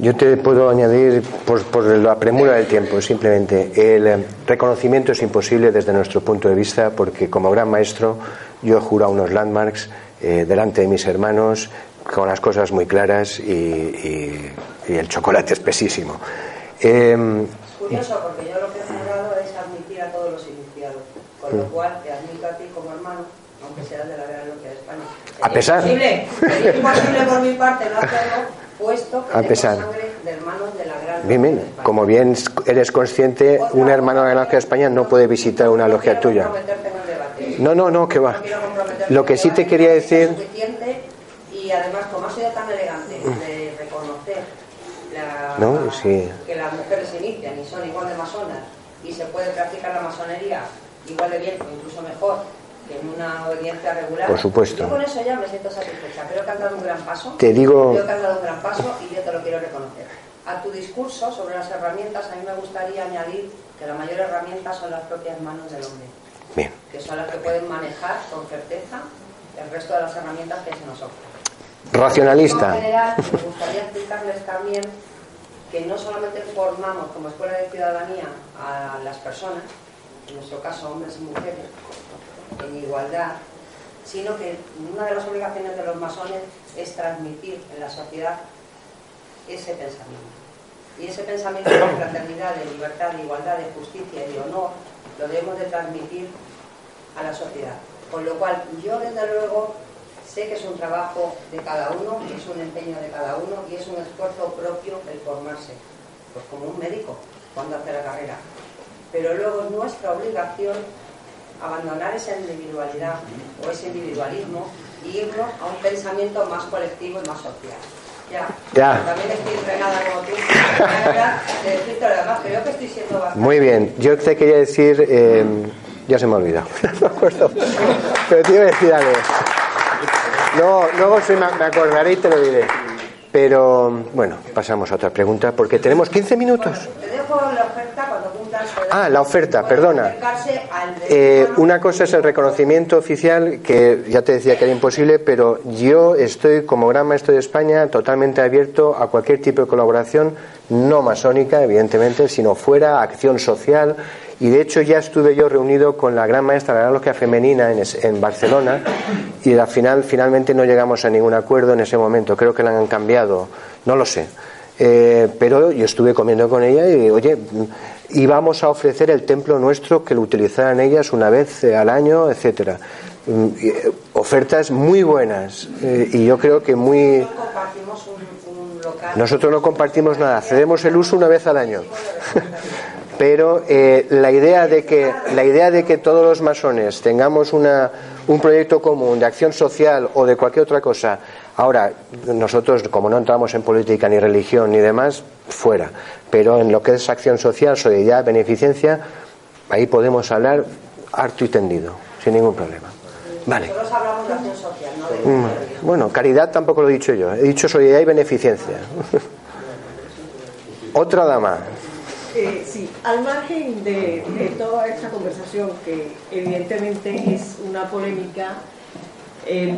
Yo te puedo añadir, por, la premura del tiempo, simplemente, el eh, reconocimiento es imposible desde nuestro punto de vista porque como gran maestro yo he jurado unos landmarks eh, delante de mis hermanos con las cosas muy claras y, el chocolate espesísimo. Eh, Curioso, porque yo lo que he jurado es admitir a todos los iniciados, con lo mm. cual te admito a ti como hermano, aunque seas de la Gran Logia de España a pesar. Imposible, es imposible por mi parte no hacerlo, puesto que a pesar. sangre de hermanos de la gran bien, bien. Como bien eres consciente, un hermano de la logia de España no puede visitar una logia tuya. No, no, no, que va. Lo que sí te quería decir. Y además, como ha sido tan elegante de reconocer la, no, sí. que las mujeres se inician y son igual de masonas y se puede practicar la masonería igual de bien o incluso mejor en una audiencia regular. Por supuesto. Yo con eso ya me siento satisfecha. Creo que has dado un gran paso. Te digo. Creo que has dado un gran paso y yo te lo quiero reconocer. A tu discurso sobre las herramientas, a mí me gustaría añadir que la mayor herramienta son las propias manos del hombre. Bien. Que son las que pueden manejar con certeza el resto de las herramientas que se nos ofrecen. Racionalista. En general, me gustaría explicarles también que no solamente formamos como escuela de ciudadanía a las personas, en nuestro caso hombres y mujeres, en igualdad, sino que una de las obligaciones de los masones es transmitir en la sociedad ese pensamiento. Y ese pensamiento de fraternidad, de libertad, de igualdad, de justicia y de honor, lo debemos de transmitir a la sociedad. Con lo cual, yo desde luego sé que es un trabajo de cada uno, es un empeño de cada uno y es un esfuerzo propio el formarse. pues como un médico cuando hace la carrera. Pero luego es nuestra obligación abandonar esa individualidad o ese individualismo y irnos a un pensamiento más colectivo y más social. Ya, Ya. también estoy entrenada como tú, [LAUGHS] de decirte lo demás, creo que estoy siendo bastante... Muy bien, yo te quería decir, eh, ya se me ha olvidado, [LAUGHS] no me acuerdo, pero te iba a decir algo. No, luego se me, me acordaré y te lo diré. Pero bueno, pasamos a otra pregunta porque tenemos 15 minutos. Ah, la oferta, perdona. Eh, una cosa es el reconocimiento oficial, que ya te decía que era imposible, pero yo estoy, como Gran Maestro de España, totalmente abierto a cualquier tipo de colaboración, no masónica, evidentemente, sino fuera, acción social. Y de hecho ya estuve yo reunido con la Gran Maestra de la Logia Femenina en, Barcelona y al final, finalmente no llegamos a ningún acuerdo en ese momento. Creo que la han cambiado, no lo sé. Eh, pero yo estuve comiendo con ella y, oye, íbamos a ofrecer el templo nuestro que lo utilizaran ellas una vez al año, etcétera. Mm, eh, Ofertas muy buenas eh, y yo creo que muy. Nosotros no compartimos nada, cedemos el uso una vez al año. [LAUGHS] Pero eh, la idea de que la idea de que todos los masones tengamos una, un proyecto común de acción social o de cualquier otra cosa, ahora nosotros como no entramos en política ni religión ni demás, fuera. Pero en lo que es acción social, solidaridad, beneficencia, ahí podemos hablar harto y tendido, sin ningún problema. Vale. Nosotros hablamos de acción social, no de Mm, Bueno, caridad tampoco lo he dicho yo, he dicho solidaridad y beneficencia. [LAUGHS] Otra dama. Eh, sí, al margen de, de toda esta conversación, que evidentemente es una polémica, eh,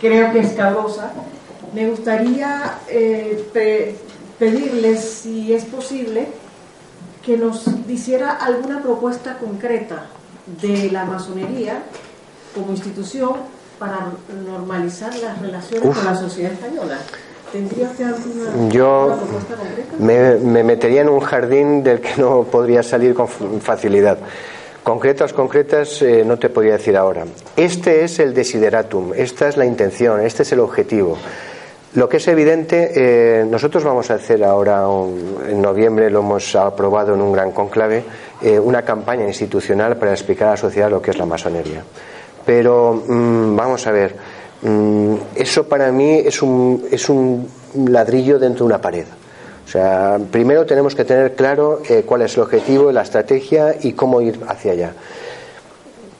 creo que escabrosa, me gustaría eh, pe- pedirles, si es posible, que nos hiciera alguna propuesta concreta de la masonería como institución para normalizar las relaciones Uf. con la sociedad española. ¿Tendría usted alguna, Yo me, me metería en un jardín del que no podría salir con facilidad. Concretas, concretas, eh, no te podría decir ahora. Este es el desideratum, esta es la intención, este es el objetivo. Lo que es evidente, eh, nosotros vamos a hacer ahora, un- en noviembre lo hemos aprobado en un gran conclave, eh, una campaña institucional para explicar a la sociedad lo que es la masonería. Pero mm, vamos a ver, eso para mí es un, es un ladrillo dentro de una pared. O sea, primero tenemos que tener claro eh, cuál es el objetivo, la estrategia y cómo ir hacia allá.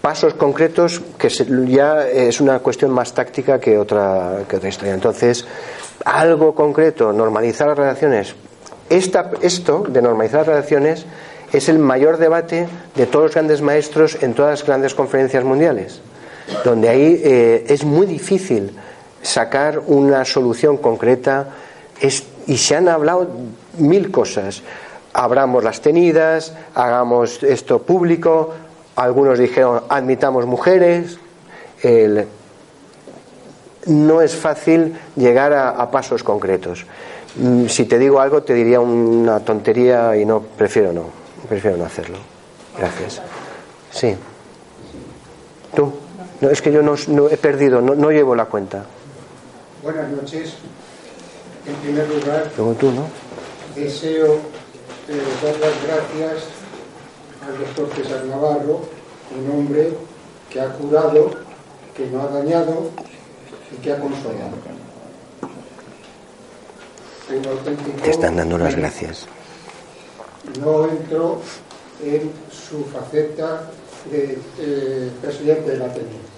Pasos concretos que ya es una cuestión más táctica que otra, que otra historia. Entonces, algo concreto, normalizar las relaciones. Esta, esto de normalizar las relaciones es el mayor debate de todos los grandes maestros en todas las grandes conferencias mundiales, donde ahí eh, es muy difícil sacar una solución concreta es- y se han hablado mil cosas. Abramos las tenidas, hagamos esto público, algunos dijeron admitamos mujeres. el- no es fácil llegar a, a pasos concretos. Mm, Si te digo algo, te diría una tontería y no prefiero no, prefiero no hacerlo. Gracias. Sí. No, es que yo no, no he perdido, no, no llevo la cuenta. Buenas noches. En primer lugar, Luego tú, ¿no? deseo eh, dar las gracias al doctor César Navarro, un hombre que ha curado, que no ha dañado y que ha consolado. Te están dando las gracias. No entro en su faceta de eh, presidente del Ateneo.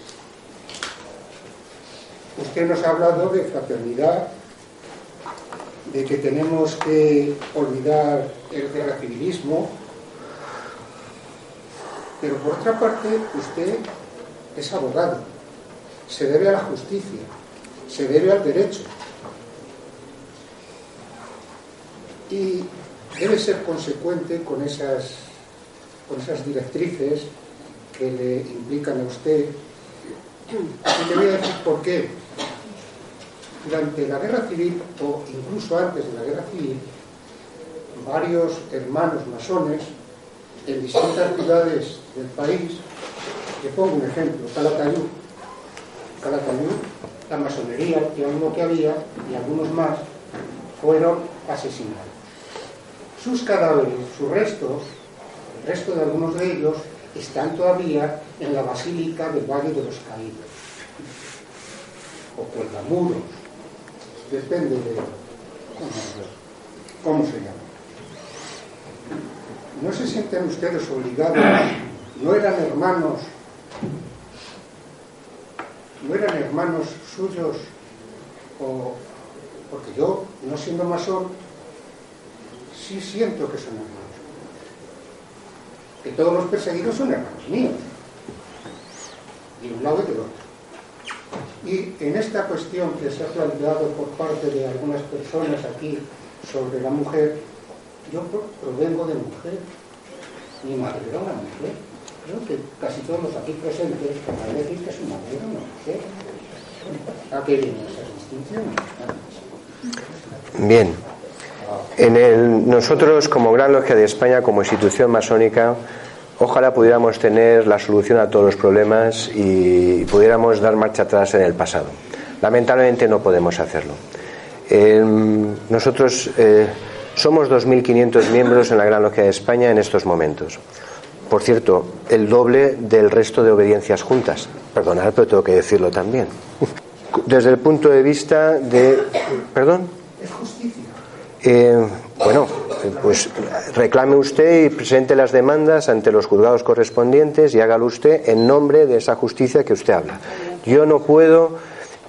Usted nos ha hablado de fraternidad, de que tenemos que olvidar el relativismo, pero por otra parte usted es abogado, se debe a la justicia, se debe al derecho y debe ser consecuente con esas, con esas directrices que le implican a usted. Y le voy a decir por qué. Durante la guerra civil, o incluso antes de la guerra civil, varios hermanos masones en distintas ciudades del país, le pongo un ejemplo, Calatayud, Calatayud, la masonería, que uno que había, y algunos más, fueron asesinados. sus cadáveres, sus restos, el resto de algunos de ellos, están todavía en la Basílica del Valle de los Caídos, o Cuelgamuros, depende de cómo se llama. ¿No se sienten ustedes obligados? ¿No eran hermanos? ¿No eran hermanos suyos? O, porque yo, no siendo masón, sí siento que son hermanos. Que todos los perseguidos son hermanos míos. De un lado y del otro. Y en esta cuestión que se ha planteado por parte de algunas personas aquí sobre la mujer, yo provengo de mujer. Mi madre era una mujer. Creo que casi todos los aquí presentes van decir que su madre era una mujer. ¿A qué viene esa distinción? Bien. En el, nosotros, como Gran Logia de España, como institución masónica, ojalá pudiéramos tener la solución a todos los problemas y pudiéramos dar marcha atrás en el pasado. Lamentablemente no podemos hacerlo. Eh, nosotros eh, somos 2.500 miembros en la Gran Logia de España en estos momentos. Por cierto, el doble del resto de obediencias juntas. Perdonad, pero tengo que decirlo también. [LAUGHS] Desde el punto de vista de. ¿Perdón? Es justicia. Eh, bueno, pues reclame usted y presente las demandas ante los juzgados correspondientes y hágalo usted en nombre de esa justicia que usted habla. Yo no puedo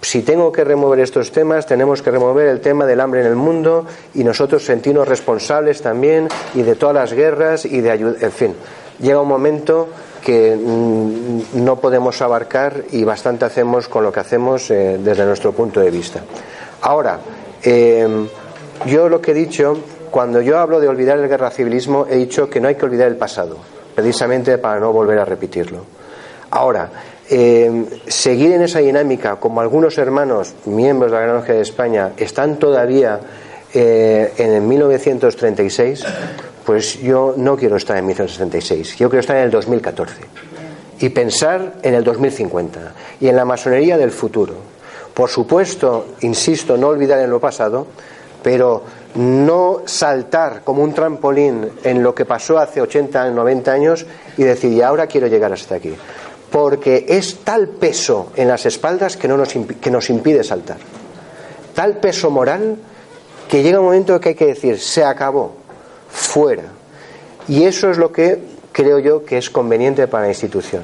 si tengo que remover estos temas, tenemos que remover el tema del hambre en el mundo y nosotros sentirnos responsables también y de todas las guerras y de ayuda, en fin. Llega un momento que mm, no podemos abarcar y bastante hacemos con lo que hacemos eh, desde nuestro punto de vista. Ahora, eh, yo lo que he dicho, cuando yo hablo de olvidar el guerra civilismo, he dicho que no hay que olvidar el pasado, precisamente para no volver a repetirlo. Ahora, eh, seguir en esa dinámica, como algunos hermanos, miembros de la Gran Logia de España, están todavía eh, en el 1936, pues yo no quiero estar en 1936, yo quiero estar en el 2014 y pensar en el 2050 y en la masonería del futuro. Por supuesto, insisto, no olvidar en lo pasado, pero no saltar como un trampolín en lo que pasó hace 80, 90 años y decir, y ahora quiero llegar hasta aquí porque es tal peso en las espaldas que, no nos, que nos impide saltar. Tal peso moral que llega un momento que hay que decir, se acabó, fuera. Y eso es lo que creo yo que es conveniente para la institución.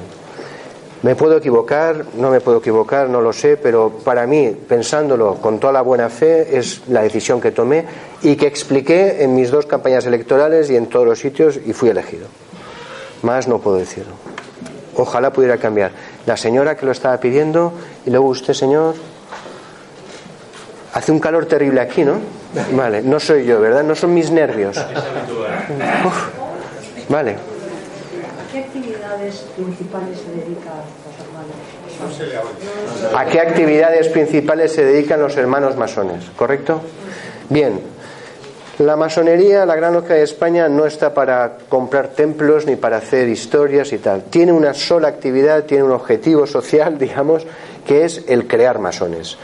Me puedo equivocar, no me puedo equivocar, no lo sé, pero para mí, pensándolo con toda la buena fe, es la decisión que tomé y que expliqué en mis dos campañas electorales y en todos los sitios y fui elegido. Más no puedo decirlo. Ojalá pudiera cambiar. La señora que lo estaba pidiendo y luego usted, señor. Hace un calor terrible aquí, ¿no? Vale, no soy yo, ¿verdad? No son mis nervios. vale. ¿A qué actividades principales se dedican los hermanos? ¿A qué actividades principales se dedican los hermanos masones? ¿Correcto? Bien, la masonería, la Gran Logia de España, no está para comprar templos ni para hacer historias y tal. Tiene una sola actividad, tiene un objetivo social, [LAUGHS] digamos, que es el crear masones.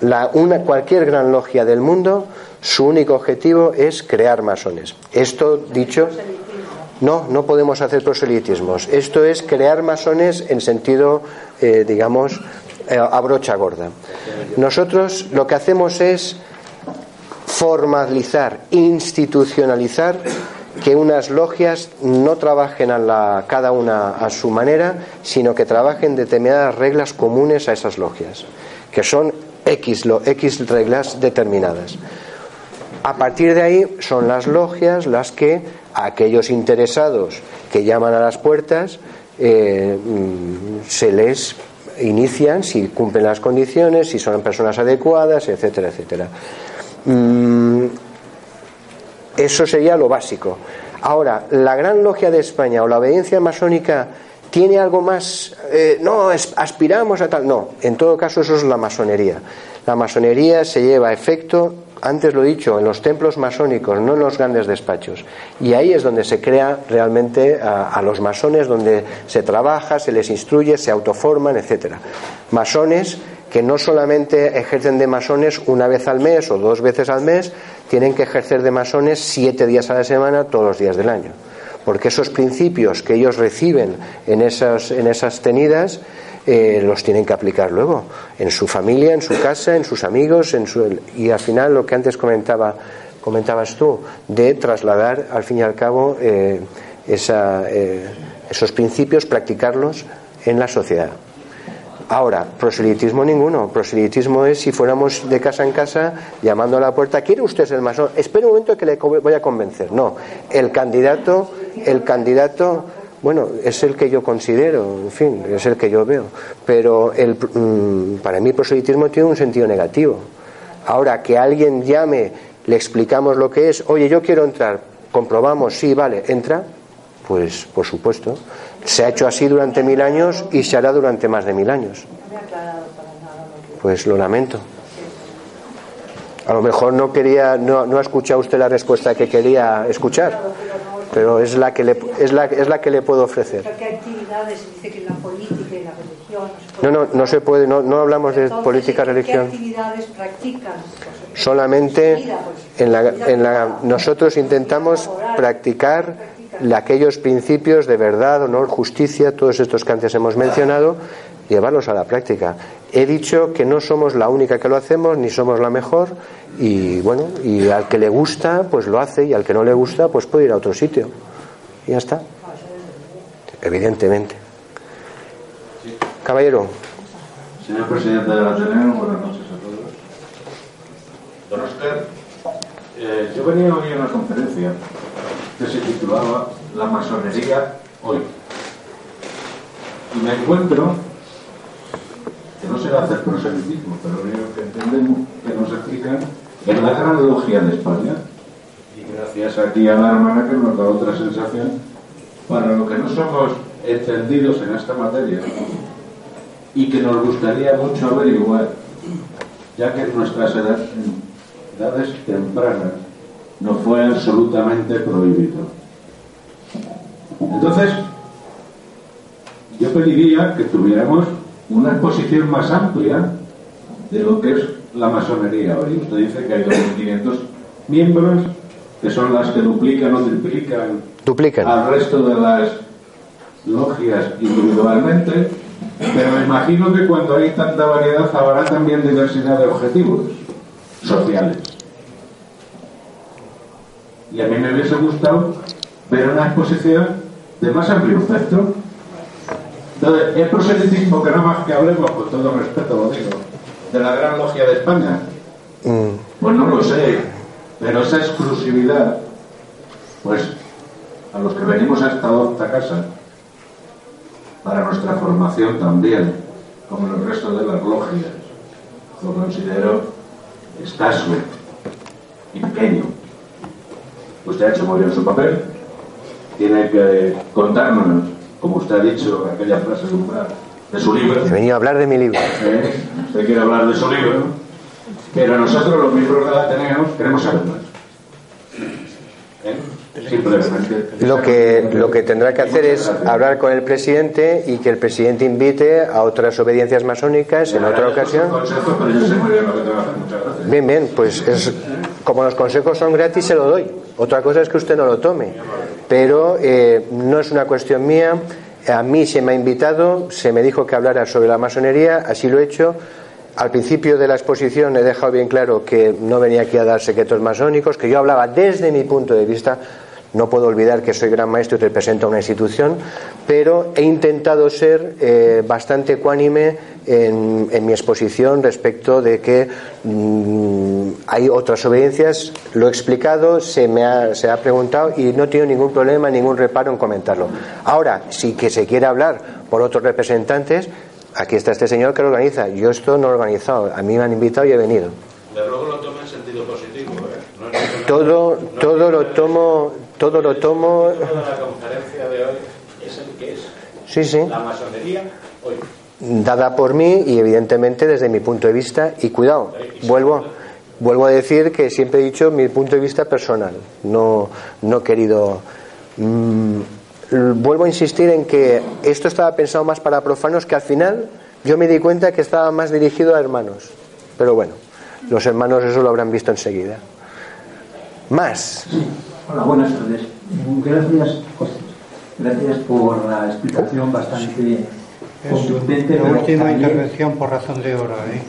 La, una, cualquier gran logia del mundo, su único objetivo es crear masones. Esto dicho, no, no podemos hacer proselitismos. Esto es crear masones en sentido, eh, digamos, eh, a brocha gorda. Nosotros lo que hacemos es formalizar, institucionalizar que unas logias no trabajen a la, cada una a su manera, sino que trabajen determinadas reglas comunes a esas logias, que son X, lo, X reglas determinadas. A partir de ahí son las logias las que aquellos interesados que llaman a las puertas eh, mm, se les inician si cumplen las condiciones, si son personas adecuadas, etcétera, etcétera. Mm, eso sería lo básico. Ahora, la Gran Logia de España o la obediencia masónica tiene algo más, eh, no, aspiramos a tal, no, en todo caso eso es la masonería. La masonería se lleva a efecto, antes lo he dicho, en los templos masónicos, no en los grandes despachos. Y ahí es donde se crea realmente a, a los masones, donde se trabaja, se les instruye, se autoforman, etcétera. Masones que no solamente ejercen de masones una vez al mes o dos veces al mes, tienen que ejercer de masones siete días a la semana, todos los días del año. Porque esos principios que ellos reciben en esas, en esas tenidas eh, los tienen que aplicar luego en su familia, en su casa, en sus amigos, en su, y al final lo que antes comentaba, comentabas tú, de trasladar al fin y al cabo eh, esa, eh, esos principios, practicarlos en la sociedad. Ahora, proselitismo ninguno. Proselitismo es si fuéramos de casa en casa llamando a la puerta, ¿quiere usted ser masón? Espera un momento que le voy a convencer. No, el candidato, el candidato, bueno, es el que yo considero, en fin, es el que yo veo. Pero el, mm, para mí proselitismo tiene un sentido negativo. Ahora, que alguien llame, le explicamos lo que es, oye, yo quiero entrar, comprobamos, sí, vale, entra, pues por supuesto. Se ha hecho así durante mil años y se hará durante más de mil años. Pues lo lamento. A lo mejor no quería, no, no ha escuchado usted la respuesta que quería escuchar, pero es la que le, es la, es la que le puedo ofrecer. No, no, no se puede, no, no hablamos de política, religión. ¿Qué actividades practican? Solamente en la, en la, nosotros intentamos practicar aquellos principios de verdad, honor, justicia, todos estos que antes hemos mencionado, llevarlos a la práctica. He dicho que no somos la única que lo hacemos, ni somos la mejor, y bueno, y al que le gusta, pues lo hace, y al que no le gusta, pues puede ir a otro sitio. Y ya está. Evidentemente. Caballero. Señor presidente de la buenas noches a todos. Don Oscar, eh, yo venía hoy a una conferencia que se titulaba La masonería hoy. Y me encuentro, que no será hacer proselitismo, pero lo que entendemos que nos explican en la gran logia de España. Y gracias aquí a la hermana que nos da otra sensación, para lo que no somos entendidos en esta materia y que nos gustaría mucho averiguar, ya que en nuestras edades tempranas no fue absolutamente prohibido. Entonces, yo pediría que tuviéramos una exposición más amplia de lo que es la masonería hoy. Usted dice que hay 2.500 miembros, que son las que duplican o triplican duplican. al resto de las logias individualmente, pero me imagino que cuando hay tanta variedad habrá también diversidad de objetivos sociales. Y a mí me hubiese gustado ver una exposición de más amplio efecto. Entonces, ¿es proselitismo que nada más que hablemos, con todo respeto lo digo, de la gran logia de España? Mm. Pues no lo sé, pero esa exclusividad, pues a los que venimos a esta casa, para nuestra formación también, como el resto de las logias, lo considero escaso y pequeño. Usted ha hecho muy bien su papel. Tiene que contárnoslo, como usted ha dicho, aquella frase de su libro. He venido a hablar de mi libro. ¿Eh? Usted quiere hablar de su libro. Pero nosotros, los miembros de la Ateneo, queremos saber más. ¿Eh? Lo que, lo que tendrá que hacer es hablar con el presidente y que el presidente invite a otras obediencias masónicas en otra ocasión. Bien, bien, pues es, como los consejos son gratis, se lo doy. Otra cosa es que usted no lo tome. Pero eh, no es una cuestión mía. A mí se me ha invitado, se me dijo que hablara sobre la masonería, así lo he hecho. Al principio de la exposición he dejado bien claro que no venía aquí a dar secretos masónicos, que yo hablaba desde mi punto de vista no puedo olvidar que soy gran maestro y represento a una institución, pero he intentado ser eh, bastante ecuánime en, mi exposición respecto de que mm, hay otras obediencias. Lo he explicado, se me ha, se ha preguntado y no tengo ningún problema, ningún reparo en comentarlo. Ahora, si que se quiere hablar por otros representantes, aquí está este señor que lo organiza. Yo esto no lo he organizado, a mí me han invitado y he venido. luego lo tomo en sentido positivo. ¿eh? todo, todo lo tomo todo lo tomo. La conferencia de hoy es el que es. Sí, sí. La masonería hoy. Dada por mí y evidentemente desde mi punto de vista, y cuidado, vuelvo, vuelvo a decir que siempre he dicho mi punto de vista personal, no, no he querido. Mm, vuelvo a insistir en que esto estaba pensado más para profanos que al final yo me di cuenta que estaba más dirigido a hermanos. Pero bueno, los hermanos eso lo habrán visto enseguida. Más. Sí. Hola, buenas tardes. Gracias, gracias por la explicación bastante contundente. La última también- intervención por razón de hora. ¿eh?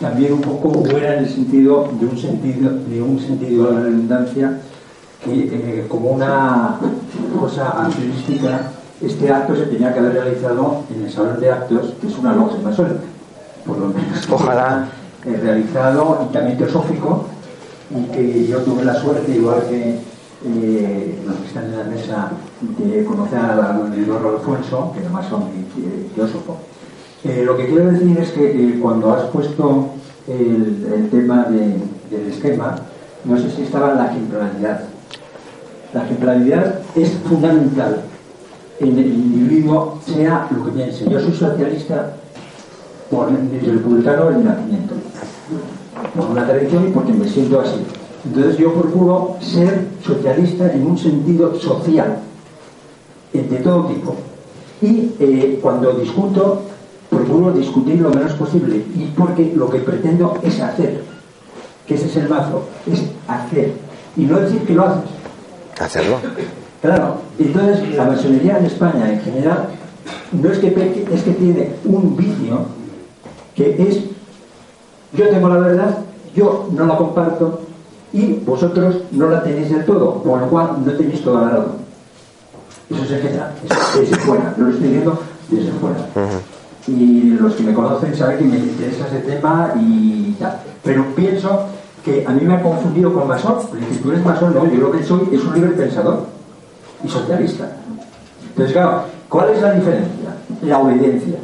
también un poco fuera en el sentido de un sentido de un sentido de la redundancia que eh, como una cosa artística este acto se tenía que haber realizado en el salón de actos que es una logia masónica por lo menos Ojalá. eh, realizado y también teosófico y que yo tuve la suerte igual que eh, los que están en la mesa de conocer a Eduardo Alfonso que además son teósofo eh, lo que quiero decir es que eh, cuando has puesto el, tema de- del esquema, no sé si estaba la ejemplaridad. La ejemplaridad es fundamental en el individuo, sea lo que piense. Yo soy socialista por, el republicano del nacimiento, por una tradición y porque me siento así. Entonces yo procuro ser socialista en un sentido social, de todo tipo. Y eh, cuando discuto, procuro discutir lo menos posible. Y porque lo que pretendo es hacer. Que ese es el mazo, es hacer. Y no decir que lo haces. Hacerlo. Claro, entonces la masonería en España en general no es que peque, es que tiene un vicio que es yo tengo la verdad, yo no la comparto y vosotros no la tenéis del todo, por lo cual no tenéis toda la razón. Eso se queda desde fuera, lo estoy diciendo desde fuera. Y los que me conocen saben que me interesa ese tema y tal. Pero pienso que a mí me ha confundido con masón. porque Si tú eres masón, no, yo lo que soy es un libre pensador y socialista. Entonces, claro, ¿cuál es la diferencia? La obediencia.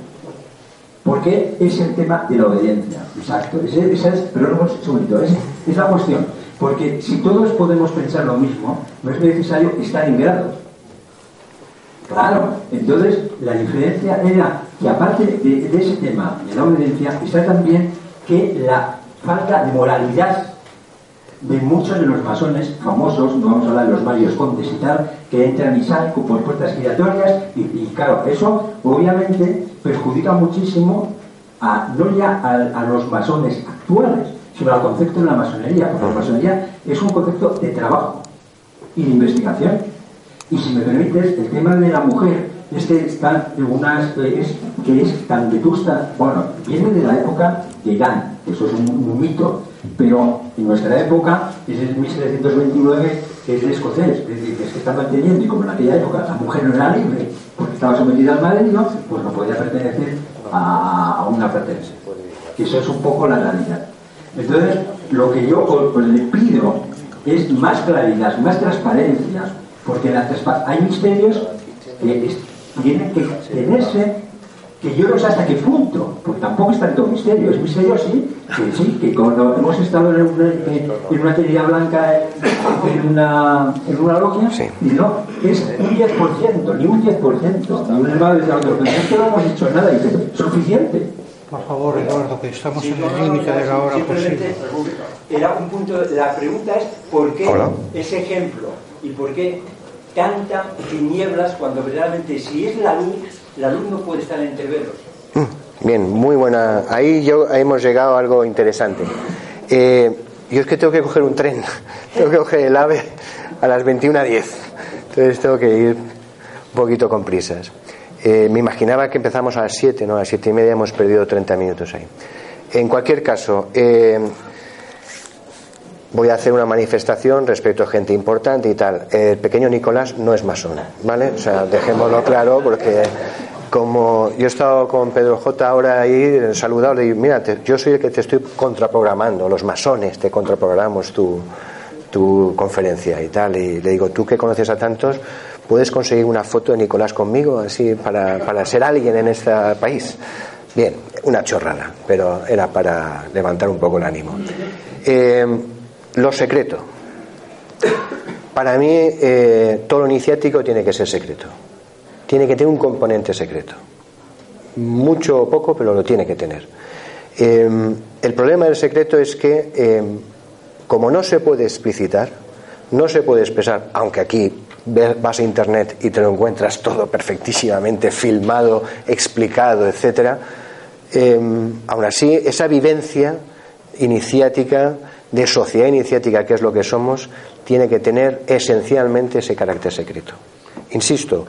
Porque es el tema de la obediencia. Exacto. Ese- esa es, pero no, un segundito, es, es la cuestión. Porque si todos podemos pensar lo mismo, no es necesario estar en grados. Claro, entonces la diferencia era que aparte de, de ese tema de la obediencia, está también que la falta de moralidad de muchos de los masones famosos, no vamos a hablar de los varios contes y tal, que entran y salen por puertas giratorias y, claro, eso obviamente perjudica muchísimo a, no ya a, los masones actuales, sino al concepto de la masonería, porque la masonería es un concepto de trabajo y de investigación. Y si me permites, el tema de la mujer es que están unas es, que es tan vetusta, bueno, viene de la época de Irán, eso es un mito, pero en nuestra época es el 1729 que es de escocés, es decir, que es que está manteniendo, y como en aquella época la mujer no era libre, porque estaba sometida al marido, pues no podía pertenecer a, una pertenencia. Eso es un poco la realidad. Entonces, lo que yo le pido es más claridad, más transparencia, porque hay misterios que tienen que tenerse, que yo no sé hasta qué punto, porque tampoco es tanto misterio, es misterio sí, que sí, que cuando hemos estado en una, en una teoría blanca en, una, en una logia, y no, es un 10%, ni un 10%, ni un elevado de otro, que no hemos hecho nada, y dice, suficiente. Por favor, Eduardo, que estamos Sí, en no, el no, límite no, de la hora posible. Era un punto, la pregunta es ¿por qué Hola. ese ejemplo? ¿Y por qué tanta tinieblas cuando verdaderamente si es la luz, la luz no puede estar entre velos? Bien, muy buena. Ahí yo hemos llegado a algo interesante. Eh, yo es que tengo que coger un tren, [LAUGHS] tengo que coger el AVE a las 21.10. Entonces tengo que ir un poquito con prisas. Eh, me imaginaba que empezamos a las 7, ¿no? A las 7 y media hemos perdido 30 minutos ahí. En cualquier caso, eh, voy a hacer una manifestación respecto a gente importante y tal. El pequeño Nicolás no es masón, ¿vale? O sea, dejémoslo claro porque como yo he estado con Pedro J ahora ahí saludado, le digo, mira, yo soy el que te estoy contraprogramando, los masones te contraprogramamos tu, tu conferencia y tal. Y le digo, tú que conoces a tantos, ¿puedes conseguir una foto de Nicolás conmigo así para, para ser alguien en este país? Bien, una chorrada, pero era para levantar un poco el ánimo. Eh, lo secreto. Para mí, eh, todo lo iniciático tiene que ser secreto. Tiene que tener un componente secreto. Mucho o poco, pero lo tiene que tener. Eh, el problema del secreto es que, eh, como no se puede explicitar, no se puede expresar, aunque aquí vas a internet y te lo encuentras todo perfectísimamente filmado, explicado, etcétera. eh, aún así, esa vivencia iniciática, de sociedad iniciática, que es lo que somos, tiene que tener esencialmente ese carácter secreto. Insisto,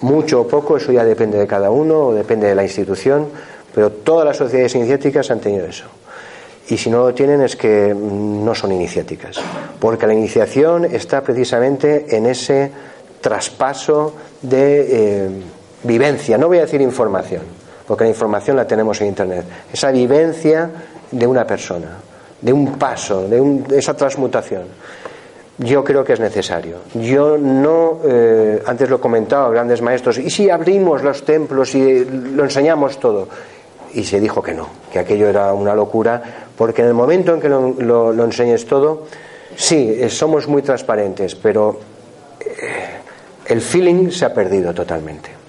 mucho o poco, eso ya depende de cada uno o depende de la institución, pero todas las sociedades iniciáticas han tenido eso. Y si no lo tienen es que no son iniciáticas, porque la iniciación está precisamente en ese traspaso de eh, vivencia, no voy a decir información, porque la información la tenemos en Internet, esa vivencia de una persona, de un paso, de, esa transmutación. Yo creo que es necesario. Yo no, eh, antes lo he comentado, grandes maestros, ¿y si abrimos los templos y lo enseñamos todo? Y se dijo que no, que aquello era una locura, porque en el momento en que lo, enseñes todo, sí, eh, somos muy transparentes, pero el feeling se ha perdido totalmente.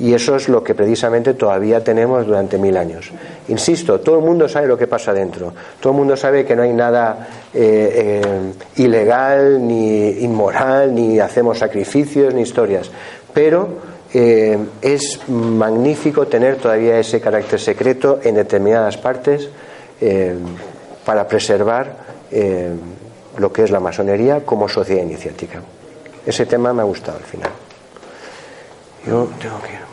Y eso es lo que precisamente todavía tenemos durante mil años. Insisto, todo el mundo sabe lo que pasa dentro. Todo el mundo sabe que no hay nada eh, eh, ilegal, ni inmoral, ni hacemos sacrificios, ni historias. Pero eh, es magnífico tener todavía ese carácter secreto en determinadas partes para preservar lo que es la masonería como sociedad iniciática. Ese tema me ha gustado al final. Yo tengo que